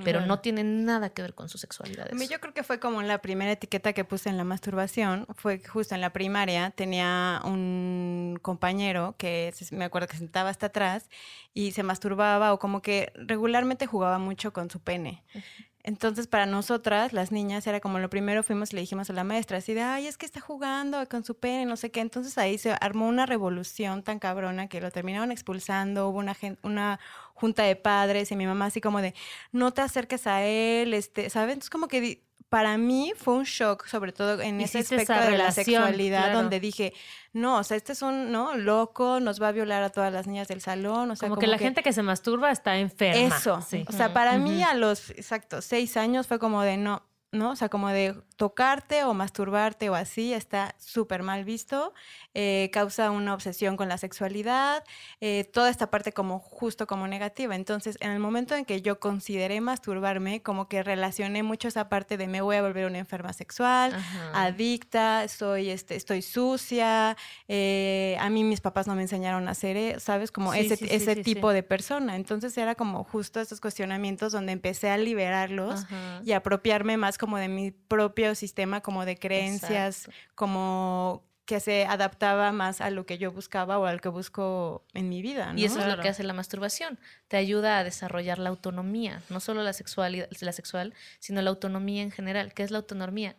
S4: pero no tienen nada que ver con su sexualidad.
S1: A mí yo creo que fue como la primera etiqueta que puse en la masturbación, fue justo en la primaria, tenía un compañero que me acuerdo que sentaba hasta atrás y se masturbaba o como que regularmente jugaba mucho con su pene. Uh -huh. Entonces, para nosotras, las niñas, era como lo primero fuimos y le dijimos a la maestra, así de, ay, es que está jugando con su pene, no sé qué. Entonces ahí se armó una revolución tan cabrona que lo terminaron expulsando, hubo una, una junta de padres y mi mamá así como de, no te acerques a él, este, ¿sabes? Entonces como que para mí fue un shock, sobre todo en ese aspecto de relación, la sexualidad, claro. donde dije, no, o sea, este es un, ¿no? Loco, nos va a violar a todas las niñas del salón, o sea,
S2: como, como que la que... gente que se masturba está enferma.
S1: Eso, sí. o sea, para uh -huh. mí a los, exacto, seis años fue como de, no, ¿no? O sea, como de tocarte o masturbarte o así está súper mal visto, eh, causa una obsesión con la sexualidad, eh, toda esta parte como justo como negativa. Entonces, en el momento en que yo consideré masturbarme, como que relacioné mucho esa parte de me voy a volver una enferma sexual, Ajá. adicta, soy, este, estoy sucia, eh, a mí mis papás no me enseñaron a hacer, ¿sabes? Como sí, ese, sí, ese sí, tipo de persona. Entonces era como justo esos cuestionamientos donde empecé a liberarlos Ajá. y apropiarme más como de mi propio sistema como de creencias, Exacto. como que se adaptaba más a lo que yo buscaba o al que busco en mi vida. ¿no?
S4: Y eso claro. es lo que hace la masturbación. Te ayuda a desarrollar la autonomía, no solo la, sexualidad, la sexual, sino la autonomía en general. ¿Qué es la autonomía?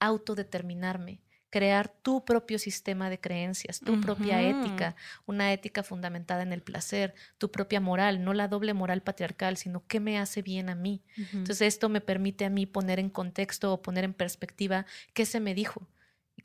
S4: Autodeterminarme crear tu propio sistema de creencias, tu propia ética, una ética fundamentada en el placer, tu propia moral, no la doble moral patriarcal, sino qué me hace bien a mí. Entonces esto me permite a mí poner en contexto o poner en perspectiva qué se me dijo.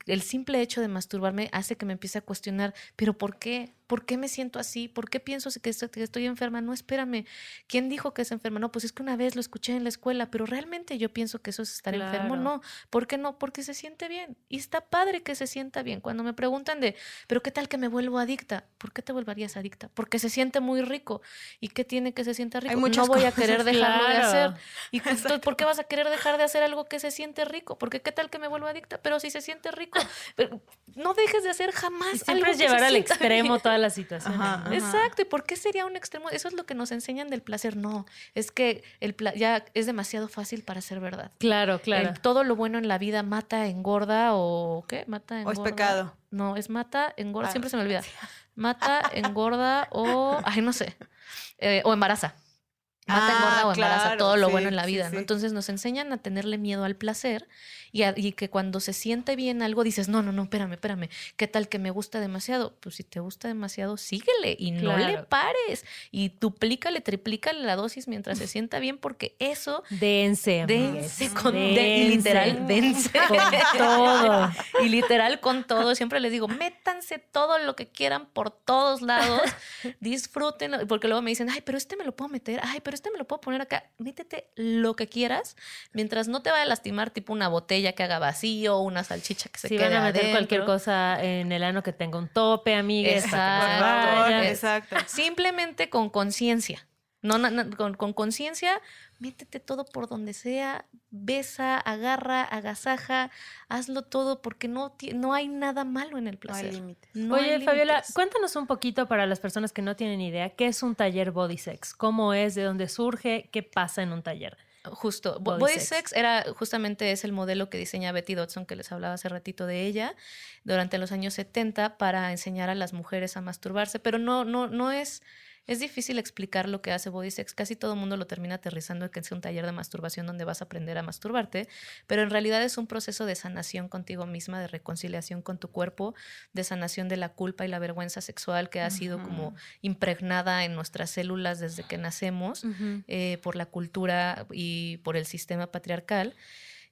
S4: El simple hecho de masturbarme hace que me empiece a cuestionar, pero ¿por qué? ¿Por qué me siento así? ¿Por qué pienso que estoy, que estoy enferma? No, espérame. ¿Quién dijo que es enferma? No, pues es que una vez lo escuché en la escuela, pero realmente yo pienso que eso es estar enfermo. No, ¿por qué no? Porque se siente bien. Y está padre que se sienta bien. Cuando me preguntan de, pero ¿qué tal que me vuelvo adicta? ¿Por qué te volverías adicta? Porque se siente muy rico. ¿Y qué tiene que se sienta rico? no voy a querer dejarlo de hacer. ¿Y entonces, por qué vas a querer dejar de hacer algo que se siente rico? Porque qué tal que me vuelvo adicta, pero si se siente rico, pero no dejes de hacer jamás
S2: Y siempre
S4: algo
S2: es
S4: que
S2: llevar
S4: se
S2: al extremo
S4: bien.
S2: todas ¿no?
S1: ajá.
S4: Exacto, ¿y por qué sería un extremo? Eso es lo que nos enseñan del placer. No, es que el pla- ya es demasiado fácil para ser verdad.
S2: Claro, claro.
S4: El- todo lo bueno en la vida mata, engorda o ¿qué? Mata,
S1: O
S4: engorda.
S1: es pecado.
S4: No, es mata, engorda,
S1: Ah,
S4: siempre se me olvida. Mata, engorda o, ay, no sé, Eh, o embaraza. Mata,
S1: Ah,
S4: engorda o embaraza,
S1: claro,
S4: todo lo
S1: sí,
S4: bueno en la
S1: sí,
S4: vida, ¿no?
S1: sí.
S4: Entonces nos enseñan a tenerle miedo al placer y, a- y que cuando se siente bien algo dices, no, no, no, espérame, espérame, ¿qué tal que me gusta demasiado? Pues si te gusta demasiado, síguele y no le pares y duplícale, triplícale la dosis mientras se sienta bien porque eso
S2: Dense.
S4: Dense con de- y literal, dense
S2: Con todo.
S4: y literal con todo. Siempre les digo, métanse todo lo que quieran por todos lados, disfruten, porque luego me dicen, ay, pero este me lo puedo meter, ay, pero este me lo puedo poner acá. Métete lo que quieras, mientras no te vaya a lastimar, tipo una botella que haga vacío, una salchicha que se
S2: Si
S4: quede
S2: van a meter cualquier cosa en el ano que tenga un tope, amigues. para que no se
S4: Exacto.
S1: Exacto.
S4: Simplemente con conciencia. No, con con conciencia, métete todo por donde sea, besa, agarra, agasaja, hazlo todo porque no, no hay nada malo en el
S1: No
S4: placer.
S1: hay límites.
S4: No hay
S2: Oye, Fabiola,
S4: límites.
S2: cuéntanos un poquito para las personas que no tienen idea, ¿qué es un taller Body Sex? ¿Cómo es? ¿De dónde surge? ¿Qué pasa en un taller?
S4: Justo. Bo-
S2: Body
S4: Body,
S2: sex.
S4: sex. era justamente es el modelo que diseña Betty Dodson, que les hablaba hace ratito de ella, durante los años 70 para enseñar a las mujeres a masturbarse, pero no, no, no es. Es difícil explicar lo que hace Body Sex. Casi todo el mundo lo termina aterrizando en que es un taller de masturbación donde vas a aprender a masturbarte, pero en realidad es un proceso de sanación contigo misma, de reconciliación con tu cuerpo, de sanación de la culpa y la vergüenza sexual que ha sido como impregnada en nuestras células desde que nacemos eh, por la cultura y por el sistema patriarcal.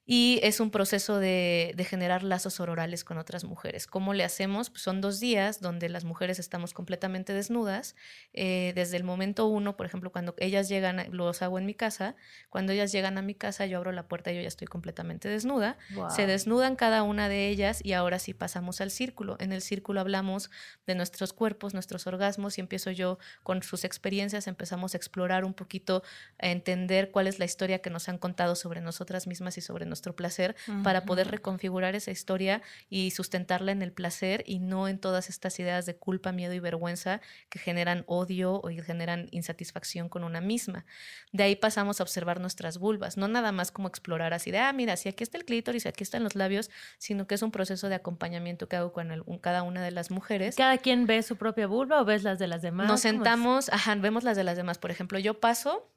S4: Y es un proceso de, de generar lazos sororales con otras mujeres. ¿Cómo le hacemos? Pues son dos días donde las mujeres estamos completamente desnudas. Eh, desde el momento uno, por ejemplo, cuando ellas llegan, los hago en mi casa, cuando ellas llegan a mi casa, yo abro la puerta y yo ya estoy completamente desnuda. Se desnudan cada una de ellas y ahora sí pasamos al círculo. En el círculo hablamos de nuestros cuerpos, nuestros orgasmos y empiezo yo con sus experiencias, empezamos a explorar un poquito, a entender cuál es la historia que nos han contado sobre nosotras mismas y sobre nuestro placer para poder reconfigurar esa historia y sustentarla en el placer y no en todas estas ideas de culpa, miedo y vergüenza que generan odio o generan insatisfacción con una misma. De ahí pasamos a observar nuestras vulvas, no nada más como explorar así de, ah, mira, si aquí está el clítoris, aquí están los labios, sino que es un proceso de acompañamiento que hago con el- cada una de las mujeres.
S2: ¿Cada quien ve su propia vulva o ves las de las demás?
S4: Nos sentamos, ajá, vemos las de las demás. Por ejemplo, yo paso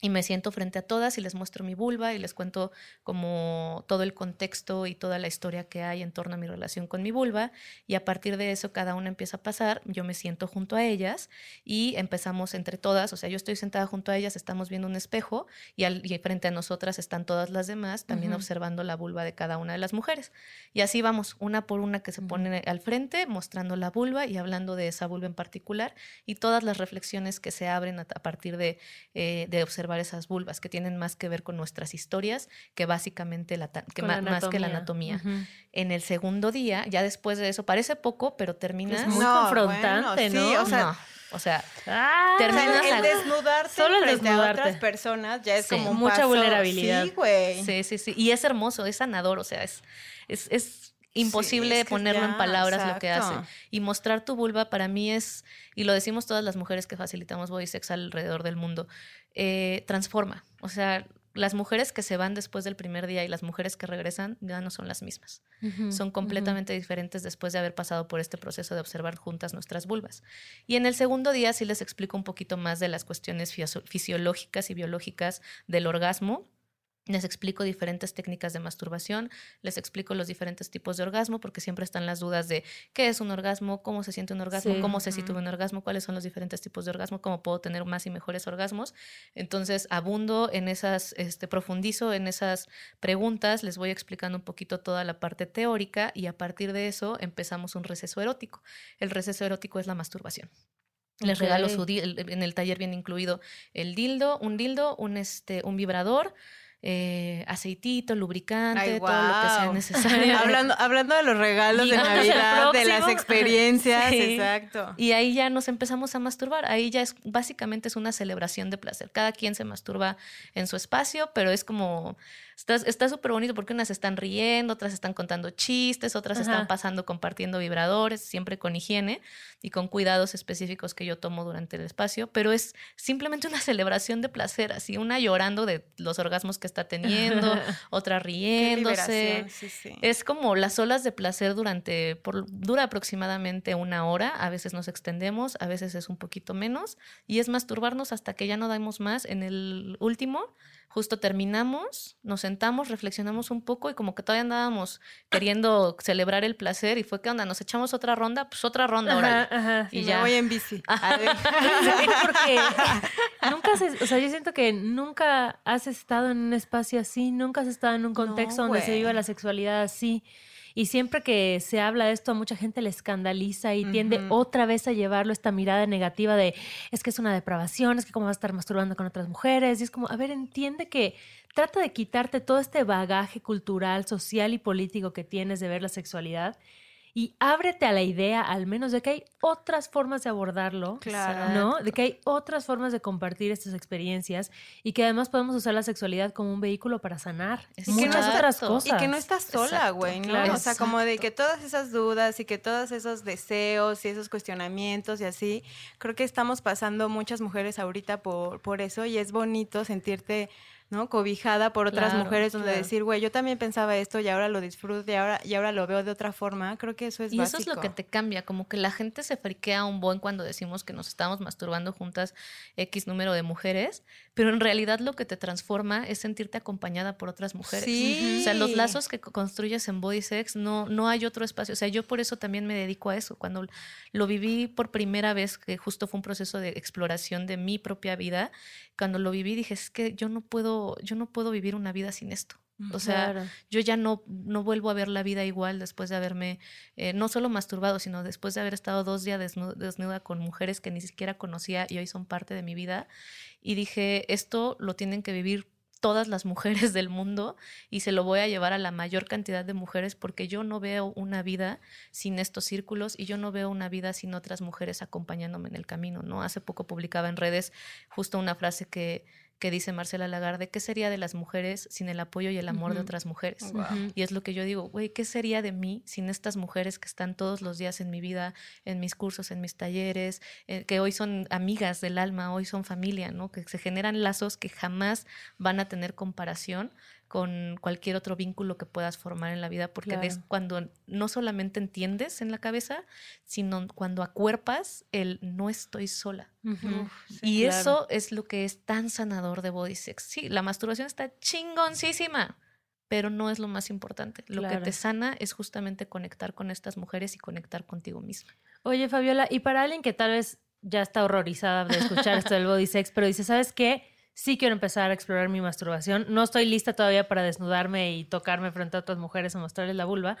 S4: y me siento frente a todas y les muestro mi vulva y les cuento como todo el contexto y toda la historia que hay en torno a mi relación con mi vulva y a partir de eso cada una empieza a pasar, yo me siento junto a ellas y empezamos entre todas, o sea, yo estoy sentada junto a ellas, estamos viendo un espejo y, al- y frente a nosotras están todas las demás también
S2: Ujú.
S4: observando la vulva de cada una de las mujeres. Y así vamos, una por una que se pone al frente mostrando la vulva y hablando de esa vulva en particular y todas las reflexiones que se abren a, a partir de, eh, de observar esas vulvas, que tienen más que ver con nuestras historias que básicamente la, que
S2: la
S4: más que la anatomía.
S2: Ujú.
S4: En el segundo día, ya después de eso, parece poco, pero terminas...
S2: Es muy confrontante,
S1: bueno,
S2: ¿no?
S1: Sí, o sea,
S4: No, o sea,
S2: Ah,
S1: o sea,
S4: terminas
S1: el
S4: al-
S1: desnudarte
S2: Solo el
S1: frente a
S2: desnudarte.
S1: otras personas ya es
S4: Sí.
S1: como un
S2: Mucha
S1: paso-
S2: vulnerabilidad.
S1: Sí, güey.
S4: Sí, sí, sí. Y es hermoso, es sanador, o sea, es, es, es imposible
S1: es que
S4: ponerlo en palabras lo que hace. Y mostrar tu vulva para mí es, y lo decimos todas las mujeres que facilitamos body sex alrededor del mundo, eh, transforma. O sea, las mujeres que se van después del primer día y las mujeres que regresan ya no son las mismas. Son completamente diferentes después de haber pasado por este proceso de observar juntas nuestras vulvas. Y en el segundo día sí les explico un poquito más de las cuestiones fisio- fisiológicas y biológicas del orgasmo Les explico diferentes técnicas de masturbación, les explico los diferentes tipos de orgasmo, porque siempre están las dudas de qué es un orgasmo, cómo se siente un orgasmo,
S2: Sí.
S4: cómo sé si
S1: Ujú.
S4: tuve un orgasmo, cuáles son los diferentes tipos de orgasmo, cómo puedo tener más y mejores orgasmos. Entonces, abundo en esas, este, profundizo en esas preguntas, les voy explicando un poquito toda la parte teórica y a partir de eso empezamos un receso erótico. El receso erótico es la masturbación. Les regalo su en el taller viene incluido el dildo, un dildo, un este, un vibrador, eh, aceitito, lubricante,
S1: Ay,
S4: todo lo que sea necesario.
S1: hablando, hablando de los regalos de
S2: Díganos el
S1: Navidad, de las experiencias,
S4: Sí.
S1: exacto.
S4: Y ahí ya nos empezamos a masturbar. Ahí ya es básicamente es una celebración de placer. Cada quien se masturba en su espacio, pero es como está súper bonito porque unas están riendo, otras están contando chistes, otras
S2: Ajá.
S4: están pasando compartiendo vibradores, siempre con higiene y con cuidados específicos que yo tomo durante el espacio, pero es simplemente una celebración de placer, así una llorando de los orgasmos que está teniendo, otra riéndose.
S1: sí, sí.
S4: Es como las olas de placer durante, por, dura aproximadamente una hora, a veces nos extendemos, a veces es un poquito menos, y es masturbarnos hasta que ya no damos más. En el último, justo terminamos, nos sentamos, reflexionamos un poco y como que todavía andábamos queriendo celebrar el placer y fue que onda, nos echamos otra ronda, pues otra ronda, órale.
S2: ajá.
S4: Y ya.
S1: me voy en bici. A ver.
S2: Sí, porque nunca se, o sea, yo siento que nunca has estado en un espacio así, nunca has estado en un contexto donde se viva la sexualidad así. Y siempre que se habla de esto, a mucha gente le escandaliza y tiende otra vez a llevarlo esta mirada negativa de es que es una depravación, es que cómo vas a estar masturbando con otras mujeres. Y es como, a ver, entiende que trata de quitarte todo este bagaje cultural, social y político que tienes de ver la sexualidad y ábrete a la idea, al menos, de que hay otras formas de abordarlo.
S1: Claro.
S2: ¿no? De que hay otras formas de compartir estas experiencias y que además podemos usar la sexualidad como un vehículo para sanar
S4: Y
S2: muchas
S4: que no-
S2: otras
S4: Exacto.
S2: cosas.
S1: Y que no estás sola,
S4: Exacto,
S1: güey, ¿no?
S2: claro.
S1: O sea, como de
S4: Exacto.
S1: que todas esas dudas y que todos esos deseos y esos cuestionamientos y así, creo que estamos pasando muchas mujeres ahorita por, por eso y es bonito sentirte, ¿no? Cobijada por otras
S4: Claro,
S1: mujeres donde
S4: claro.
S1: decir, güey, yo también pensaba esto y ahora lo disfruto y ahora, y ahora lo veo de otra forma. Creo que eso es
S4: Y eso es lo que te cambia, como que la gente se friquea un buen cuando decimos que nos estamos masturbando juntas X número de mujeres, pero en realidad lo que te transforma es sentirte acompañada por otras mujeres.
S1: Sí.
S4: O sea, los lazos que co- construyes en Body Sex no, no hay otro espacio. O sea, yo por eso también me dedico a eso. Cuando lo viví por primera vez, que justo fue un proceso de exploración de mi propia vida, cuando lo viví dije, es que yo no puedo, yo no puedo vivir una vida sin esto. O sea,
S2: Claro.
S4: yo ya no, no vuelvo a ver la vida igual después de haberme, eh, no solo masturbado, sino después de haber estado dos días desnu- desnuda, con mujeres que ni siquiera conocía y hoy son parte de mi vida. Y dije, esto lo tienen que vivir todas las mujeres del mundo y se lo voy a llevar a la mayor cantidad de mujeres porque yo no veo una vida sin estos círculos y yo no veo una vida sin otras mujeres acompañándome en el camino, ¿no? Hace poco publicaba en redes justo una frase que, que dice Marcela Lagarde, ¿qué sería de las mujeres sin el apoyo y el amor de otras mujeres? Y es lo que yo digo, güey, ¿qué sería de mí sin estas mujeres que están todos los días en mi vida, en mis cursos, en mis talleres, eh, que hoy son amigas del alma, hoy son familia, ¿no? Que se generan lazos que jamás van a tener comparación con cualquier otro vínculo que puedas formar en la vida, porque ves
S2: Claro.
S4: cuando no solamente entiendes en la cabeza, sino cuando acuerpas el no estoy sola.
S2: Ujú.
S1: Uf, sí.
S4: Y
S2: claro.
S4: eso es lo que es tan sanador de body sex. Sí, la masturbación está chingoncísima, pero no es lo más importante. Lo que te sana es justamente conectar con estas mujeres y conectar contigo misma.
S2: Oye, Fabiola, y para alguien que tal vez ya está horrorizada de escuchar esto del body sex, pero dice, ¿sabes qué? Sí quiero empezar a explorar mi masturbación. No estoy lista todavía para desnudarme y tocarme frente a otras mujeres o mostrarles la vulva,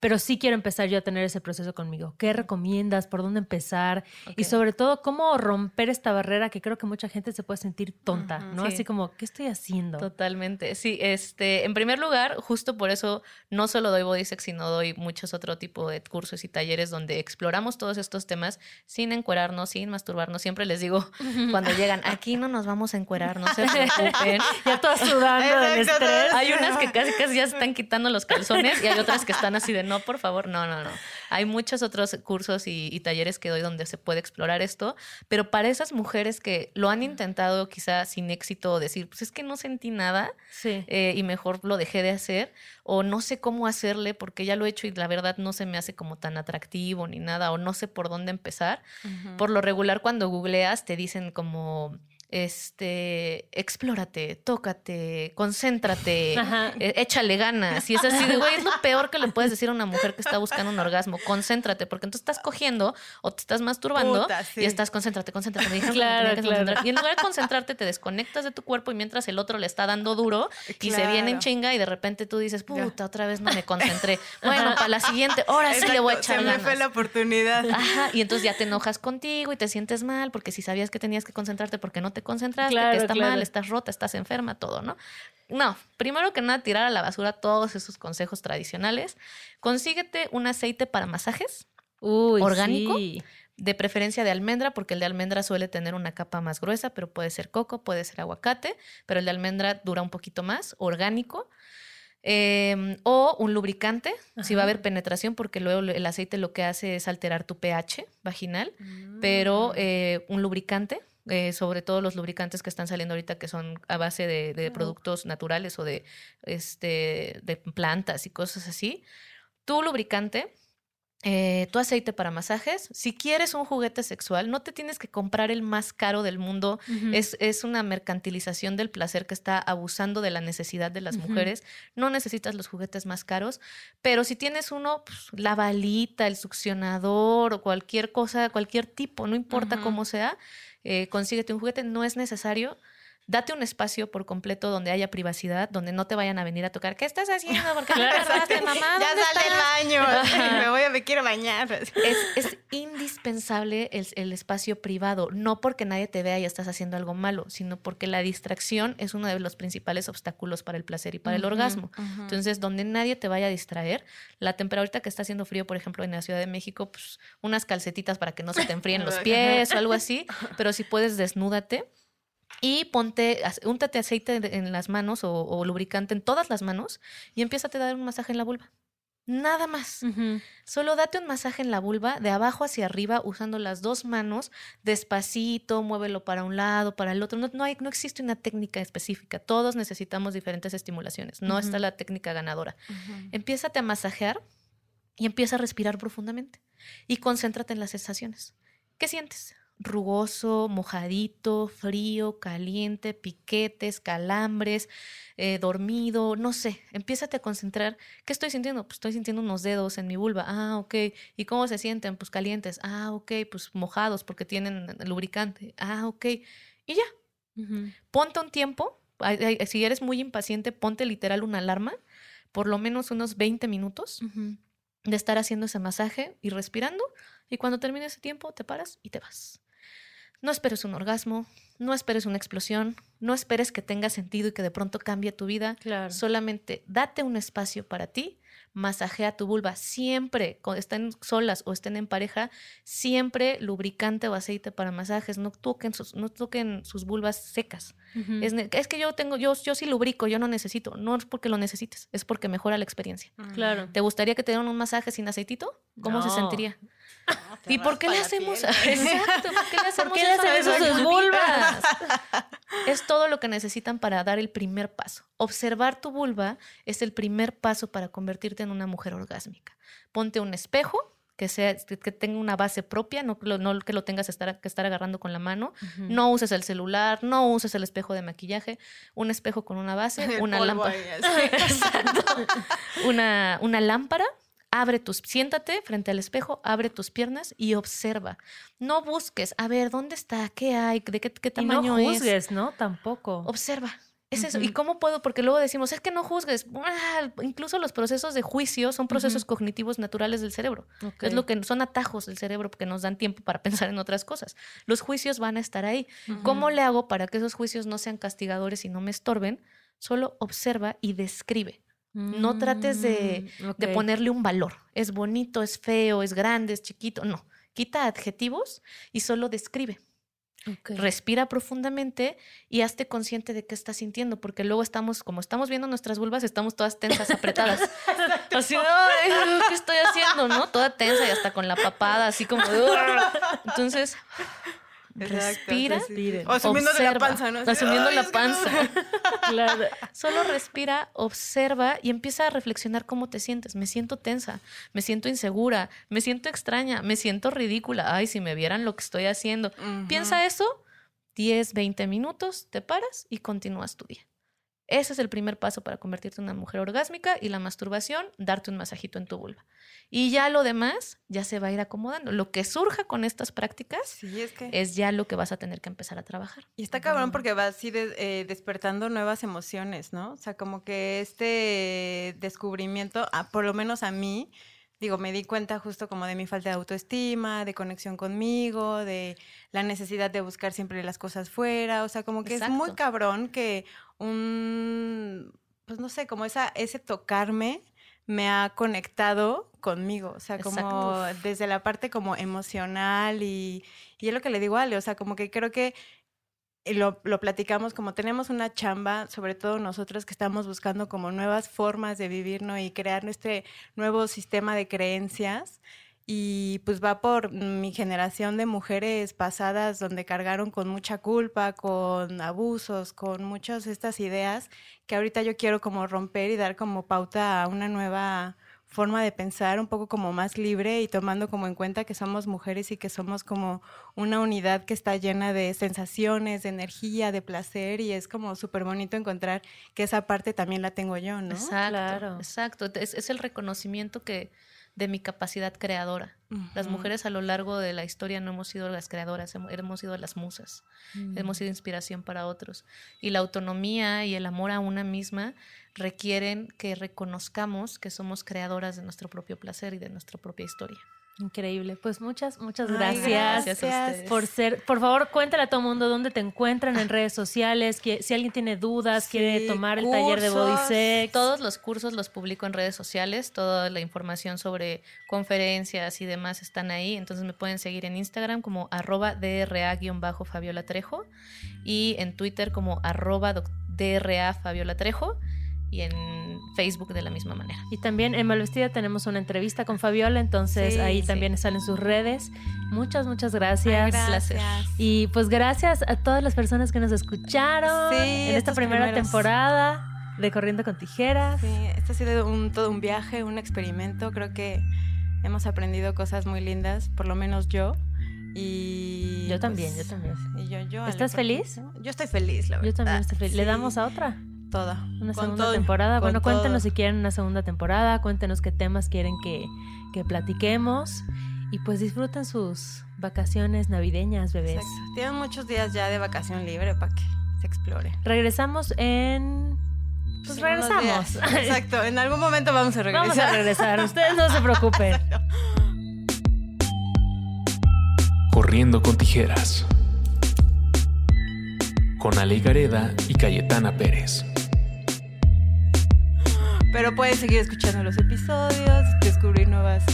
S2: pero sí quiero empezar yo a tener ese proceso conmigo. ¿Qué recomiendas? ¿Por dónde empezar? Y
S4: Ok.
S2: sobre todo, ¿cómo romper esta barrera que creo que mucha gente se puede sentir tonta. ¿no?
S4: Sí.
S2: Así como, ¿qué estoy haciendo?
S4: Totalmente. Sí, este, en primer lugar, justo por eso no solo doy body sex, sino doy muchos otro tipo de cursos y talleres donde exploramos todos estos temas sin encuerarnos, sin masturbarnos. Siempre les digo cuando llegan, aquí no nos vamos a encuerar, no se preocupen.
S2: ya todas sudando del estrés.
S4: Hay unas que casi casi ya se están quitando los calzones y hay otras que están así de no, por favor, no, no, no. Hay muchos otros cursos y, y talleres que doy donde se puede explorar esto, pero para esas mujeres que lo han intentado quizá sin éxito, decir, pues es que no sentí nada
S2: Sí.
S4: eh, y mejor lo dejé de hacer, o no sé cómo hacerle porque ya lo he hecho y la verdad no se me hace como tan atractivo ni nada, o no sé por dónde empezar. Por lo regular, cuando googleas, te dicen como este, explórate, tócate, concéntrate,
S2: Ajá.
S4: eh, échale ganas. Y es así de, güey, es lo peor que le puedes decir a una mujer que está buscando un orgasmo. Concéntrate, porque entonces estás cogiendo o te estás masturbando
S1: Puta, sí.
S4: y estás concéntrate, concéntrate. Me dijeron que me
S2: Claro,
S4: tenía que
S2: claro.
S4: concentrar. Y en lugar de concentrarte, te desconectas de tu cuerpo y mientras el otro le está dando duro y se viene en chinga y de repente tú dices,
S1: Ya.
S4: puta, otra vez no me concentré. Bueno, para la siguiente, ahora sí le voy a echar
S1: Se me fue la oportunidad.
S4: Ajá, y entonces ya te enojas contigo y te sientes mal porque si sabías que tenías que concentrarte porque no te concentraste,
S2: Claro,
S4: que está
S2: claro.
S4: mal, estás rota, estás enferma, todo, ¿no? No, primero que nada, tirar a la basura todos esos consejos tradicionales. Consíguete un aceite para masajes,
S2: Uy,
S4: ¿Orgánico?
S2: sí.
S4: de preferencia de almendra, porque el de almendra suele tener una capa más gruesa, pero puede ser coco, puede ser aguacate, pero el de almendra dura un poquito más, orgánico. Eh, o un lubricante, si va a haber penetración, porque luego el aceite lo que hace es alterar tu pH vaginal, pero eh, un lubricante, eh, sobre todo los lubricantes que están saliendo ahorita que son a base de, de productos naturales o de, este, de plantas y cosas así. Tu lubricante, eh, tu aceite para masajes. Si quieres un juguete sexual, no te tienes que comprar el más caro del mundo. Es, es una mercantilización del placer que está abusando de la necesidad de las mujeres. No necesitas los juguetes más caros, pero si tienes uno, pues, la balita, el succionador o cualquier cosa, cualquier tipo, no importa cómo sea, eh, consíguete un juguete. No es necesario. Date un espacio por completo donde haya privacidad, donde no te vayan a venir a tocar. ¿Qué estás haciendo? ¿Por qué no
S2: Claro,
S4: te agarraste, mamá?
S1: ya
S4: ¿Dónde
S1: sale
S4: estás?"
S1: el baño.
S4: Ajá.
S1: Me voy a, me quiero bañar.
S4: Es, es indispensable el, el espacio privado, no porque nadie te vea y estás haciendo algo malo, sino porque la distracción es uno de los principales obstáculos para el placer y para el
S2: Ujú,
S4: orgasmo.
S1: Ujú.
S4: Entonces, donde nadie te vaya a distraer, la temperatura ahorita que está haciendo frío, por ejemplo, en la Ciudad de México, pues unas calcetitas para que no se te enfríen los pies o algo así, pero si puedes, desnúdate. Y ponte, úntate aceite en las manos o, o lubricante en todas las manos y empieza a dar un masaje en la vulva. Nada más. Solo date un masaje en la vulva de abajo hacia arriba usando las dos manos despacito, muévelo para un lado, para el otro. No, no, hay, no existe una técnica específica. Todos necesitamos diferentes estimulaciones. No está la técnica ganadora.
S1: Ujú.
S4: Empiézate a masajear y empieza a respirar profundamente. Y concéntrate en las sensaciones. ¿Qué sientes? Rugoso, mojadito, frío, caliente, piquetes, calambres, eh, dormido, no sé. Empiézate a concentrar. ¿Qué estoy sintiendo? Pues estoy sintiendo unos dedos en mi vulva. Ah, ok. ¿Y cómo se sienten? Pues calientes. Ah, ok. Pues mojados porque tienen lubricante. Ah, ok. Y ya, ponte un tiempo. Si eres muy impaciente, ponte literal una alarma, por lo menos unos 20 minutos de estar haciendo ese masaje y respirando. Y cuando termine ese tiempo, te paras y te vas. No esperes un orgasmo, no esperes una explosión, no esperes que tenga sentido y que de pronto cambie tu vida.
S2: Claro.
S4: Solamente date un espacio para ti, masajea tu vulva siempre, co- estén solas o estén en pareja, siempre lubricante o aceite para masajes, no toquen sus, no toquen sus vulvas secas. Es, que yo tengo, yo, yo sí lubrico, yo no necesito, no es porque lo necesites, es porque mejora la experiencia.
S2: Claro.
S4: ¿Te gustaría que te dieran un masaje sin aceitito? ¿Cómo se sentiría? ¿Y por qué le hacemos? Exacto, ¿por qué le hacemos
S2: qué
S4: eso a
S2: hacen eso a
S4: esas
S2: sus
S4: vulvas? Es todo lo que necesitan para dar el primer paso. Observar tu vulva es el primer paso para convertirte en una mujer orgásmica. Ponte un espejo que sea que tenga una base propia, no, que lo tengas estar, que estar agarrando con la mano. No uses el celular, no uses el espejo de maquillaje, un espejo con una base, una lámpara. Una, una lámpara, abre tus, siéntate frente al espejo, abre tus piernas y observa. No busques, a ver, ¿dónde está? ¿Qué hay? ¿De qué, qué
S2: Y no
S4: tamaño es?
S2: juzgues, ¿no? Tampoco.
S4: Observa. Es eso. ¿Y cómo puedo? Porque luego decimos, es que no juzgues. Ah, incluso los procesos de juicio son procesos cognitivos naturales del cerebro. Es lo que son atajos del cerebro porque nos dan tiempo para pensar en otras cosas. Los juicios van a estar ahí. ¿Cómo le hago para que esos juicios no sean castigadores y no me estorben? Solo observa y describe. No trates de,
S2: Mm,
S4: de ponerle un valor. Es bonito, es feo, es grande, es chiquito. No. Quita adjetivos y solo describe. Respira profundamente y hazte consciente de qué estás sintiendo, porque luego estamos, como estamos viendo nuestras vulvas, estamos todas tensas, apretadas. así, "Ay, ¿qué estoy haciendo? ¿No? Toda tensa y hasta con la papada, así como. Entonces,
S1: Exacto,
S4: respira.
S1: sí. O asumiéndole la
S4: observa,
S1: panza, ¿no?
S4: Asumiendo
S1: "Ay,
S4: la
S1: es que no".
S4: panza.
S2: Claro.
S4: Solo respira, observa y empieza a reflexionar cómo te sientes. Me siento tensa, me siento insegura, me siento extraña, me siento ridícula. Ay, si me vieran lo que estoy haciendo. Piensa eso, 10, 20 minutos, te paras y continúas tu día. Ese es el primer paso para convertirte en una mujer orgásmica y la masturbación, darte un masajito en tu vulva. Y ya lo demás ya se va a ir acomodando. Lo que surja con estas prácticas
S1: Sí, es que...
S4: es ya lo que vas a tener que empezar a trabajar.
S1: Y está cabrón porque va así de- eh, despertando nuevas emociones, ¿no? O sea, como que este descubrimiento, ah, por lo menos a mí, digo, me di cuenta justo como de mi falta de autoestima, de conexión conmigo, de la necesidad de buscar siempre las cosas fuera, o sea, como que es muy cabrón que un, pues no sé, como esa, ese tocarme me ha conectado conmigo, o sea, como
S4: Exacto.
S1: desde la parte como emocional y, y es lo que le digo a Ale, o sea, como que creo que lo, lo platicamos como tenemos una chamba, sobre todo nosotros que estamos buscando como nuevas formas de vivir, ¿no? Y crear este nuevo sistema de creencias. Y pues va por mi generación de mujeres pasadas donde cargaron con mucha culpa, con abusos, con muchas de estas ideas que ahorita yo quiero como romper y dar como pauta a una nueva forma de pensar un poco como más libre y tomando como en cuenta que somos mujeres y que somos como una unidad que está llena de sensaciones, de energía, de placer y es como súper bonito encontrar que esa parte también la tengo yo, ¿no?
S4: Exacto,
S2: Claro.
S4: exacto. Es, es el reconocimiento que de mi capacidad creadora. Las mujeres a lo largo de la historia no hemos sido las creadoras, hemo- hemos sido las musas,
S2: Mm.
S4: hemos sido inspiración para otros. Y la autonomía y el amor a una misma requieren que reconozcamos que somos creadoras de nuestro propio placer y de nuestra propia historia.
S2: Increíble. Pues muchas, muchas
S1: Ay,
S2: gracias.
S4: Gracias a ustedes.
S2: por ser, por favor, cuéntale a todo mundo dónde te encuentran en redes sociales, que, si alguien tiene dudas, quiere tomar el taller de Body
S1: cursos,
S2: Sex.
S4: Todos los cursos los publico en redes sociales, toda la información sobre conferencias y demás están ahí, entonces me pueden seguir en Instagram como arroba DRA-Fabiola Trejo y en Twitter como arroba DRA Fabiola Trejo y en Facebook de la misma manera.
S2: Y también en Malvestida tenemos una entrevista con Fabiola, entonces
S1: Sí,
S2: ahí
S1: sí.
S2: también salen sus redes. Muchas, muchas
S1: Ay,
S2: gracias.
S1: gracias.
S2: Y pues gracias a todas las personas que nos escucharon
S1: Sí,
S2: en esta primera
S1: primeros.
S2: temporada de Corriendo con Tijeras.
S1: Sí, este ha sido un, todo un viaje, un experimento. Creo que hemos aprendido cosas muy lindas, por lo menos yo. Y
S2: Yo también,
S1: pues,
S2: yo también.
S1: Y yo, yo,
S2: ¿Estás feliz?
S1: Yo estoy feliz, la verdad.
S2: Yo también estoy feliz. ¿Le damos a otra?
S1: Toda.
S2: Una
S1: Con
S2: segunda
S1: todo,
S2: temporada. Bueno, cuéntenos
S1: todo.
S2: si quieren una segunda temporada, cuéntenos qué temas quieren que, que platiquemos. Y pues disfruten sus vacaciones navideñas, bebés.
S1: Exacto. Tienen muchos días ya de vacación libre para que se explore.
S2: Regresamos en... Pues regresamos.
S1: Exacto, en algún momento vamos a regresar.
S2: Vamos a regresar, ustedes no se preocupen.
S3: Corriendo con tijeras. Con Ale Gareda y Cayetana Pérez.
S1: Pero pueden seguir escuchando los episodios, descubrir nuevas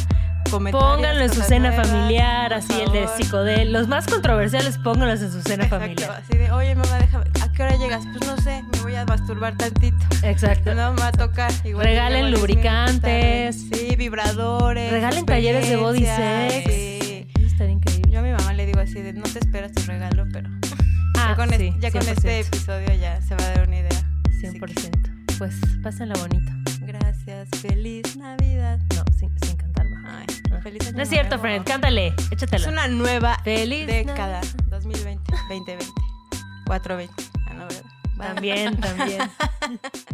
S1: comentarios.
S2: Pónganlo en su cena
S1: nuevas,
S2: familiar, así el de psicodel. Los más controversiales, pónganlos en su cena
S1: Exacto,
S2: familiar.
S1: así de, oye mamá, déjame, ¿a qué hora llegas? Pues no sé, me voy a masturbar tantito.
S2: Exacto.
S1: No me va a tocar. Igual
S2: Regalen lubricantes.
S1: Sí, vibradores.
S2: Regalen talleres de body sex.
S1: Sí.
S2: Eso estaría increíble.
S1: Yo a mi mamá le digo así de, no te esperas tu regalo, pero
S2: Ah,
S1: ya, con,
S2: sí,
S1: es- ya con
S2: 100%.
S1: este episodio ya se va a dar una idea. Así que,
S2: 100%. Pues pásenla bonito.
S1: gracias, feliz Navidad.
S2: No, sin, sin cantar.
S1: Ay,
S2: Ah.
S1: feliz año
S2: No es cierto,
S1: nuevo.
S2: friend. Cántale.
S1: Es
S2: Échatela.
S1: una nueva
S2: Feliz
S1: década,
S2: Navidad.
S1: 2020, 2020, 420. Ah, no.
S2: También, también.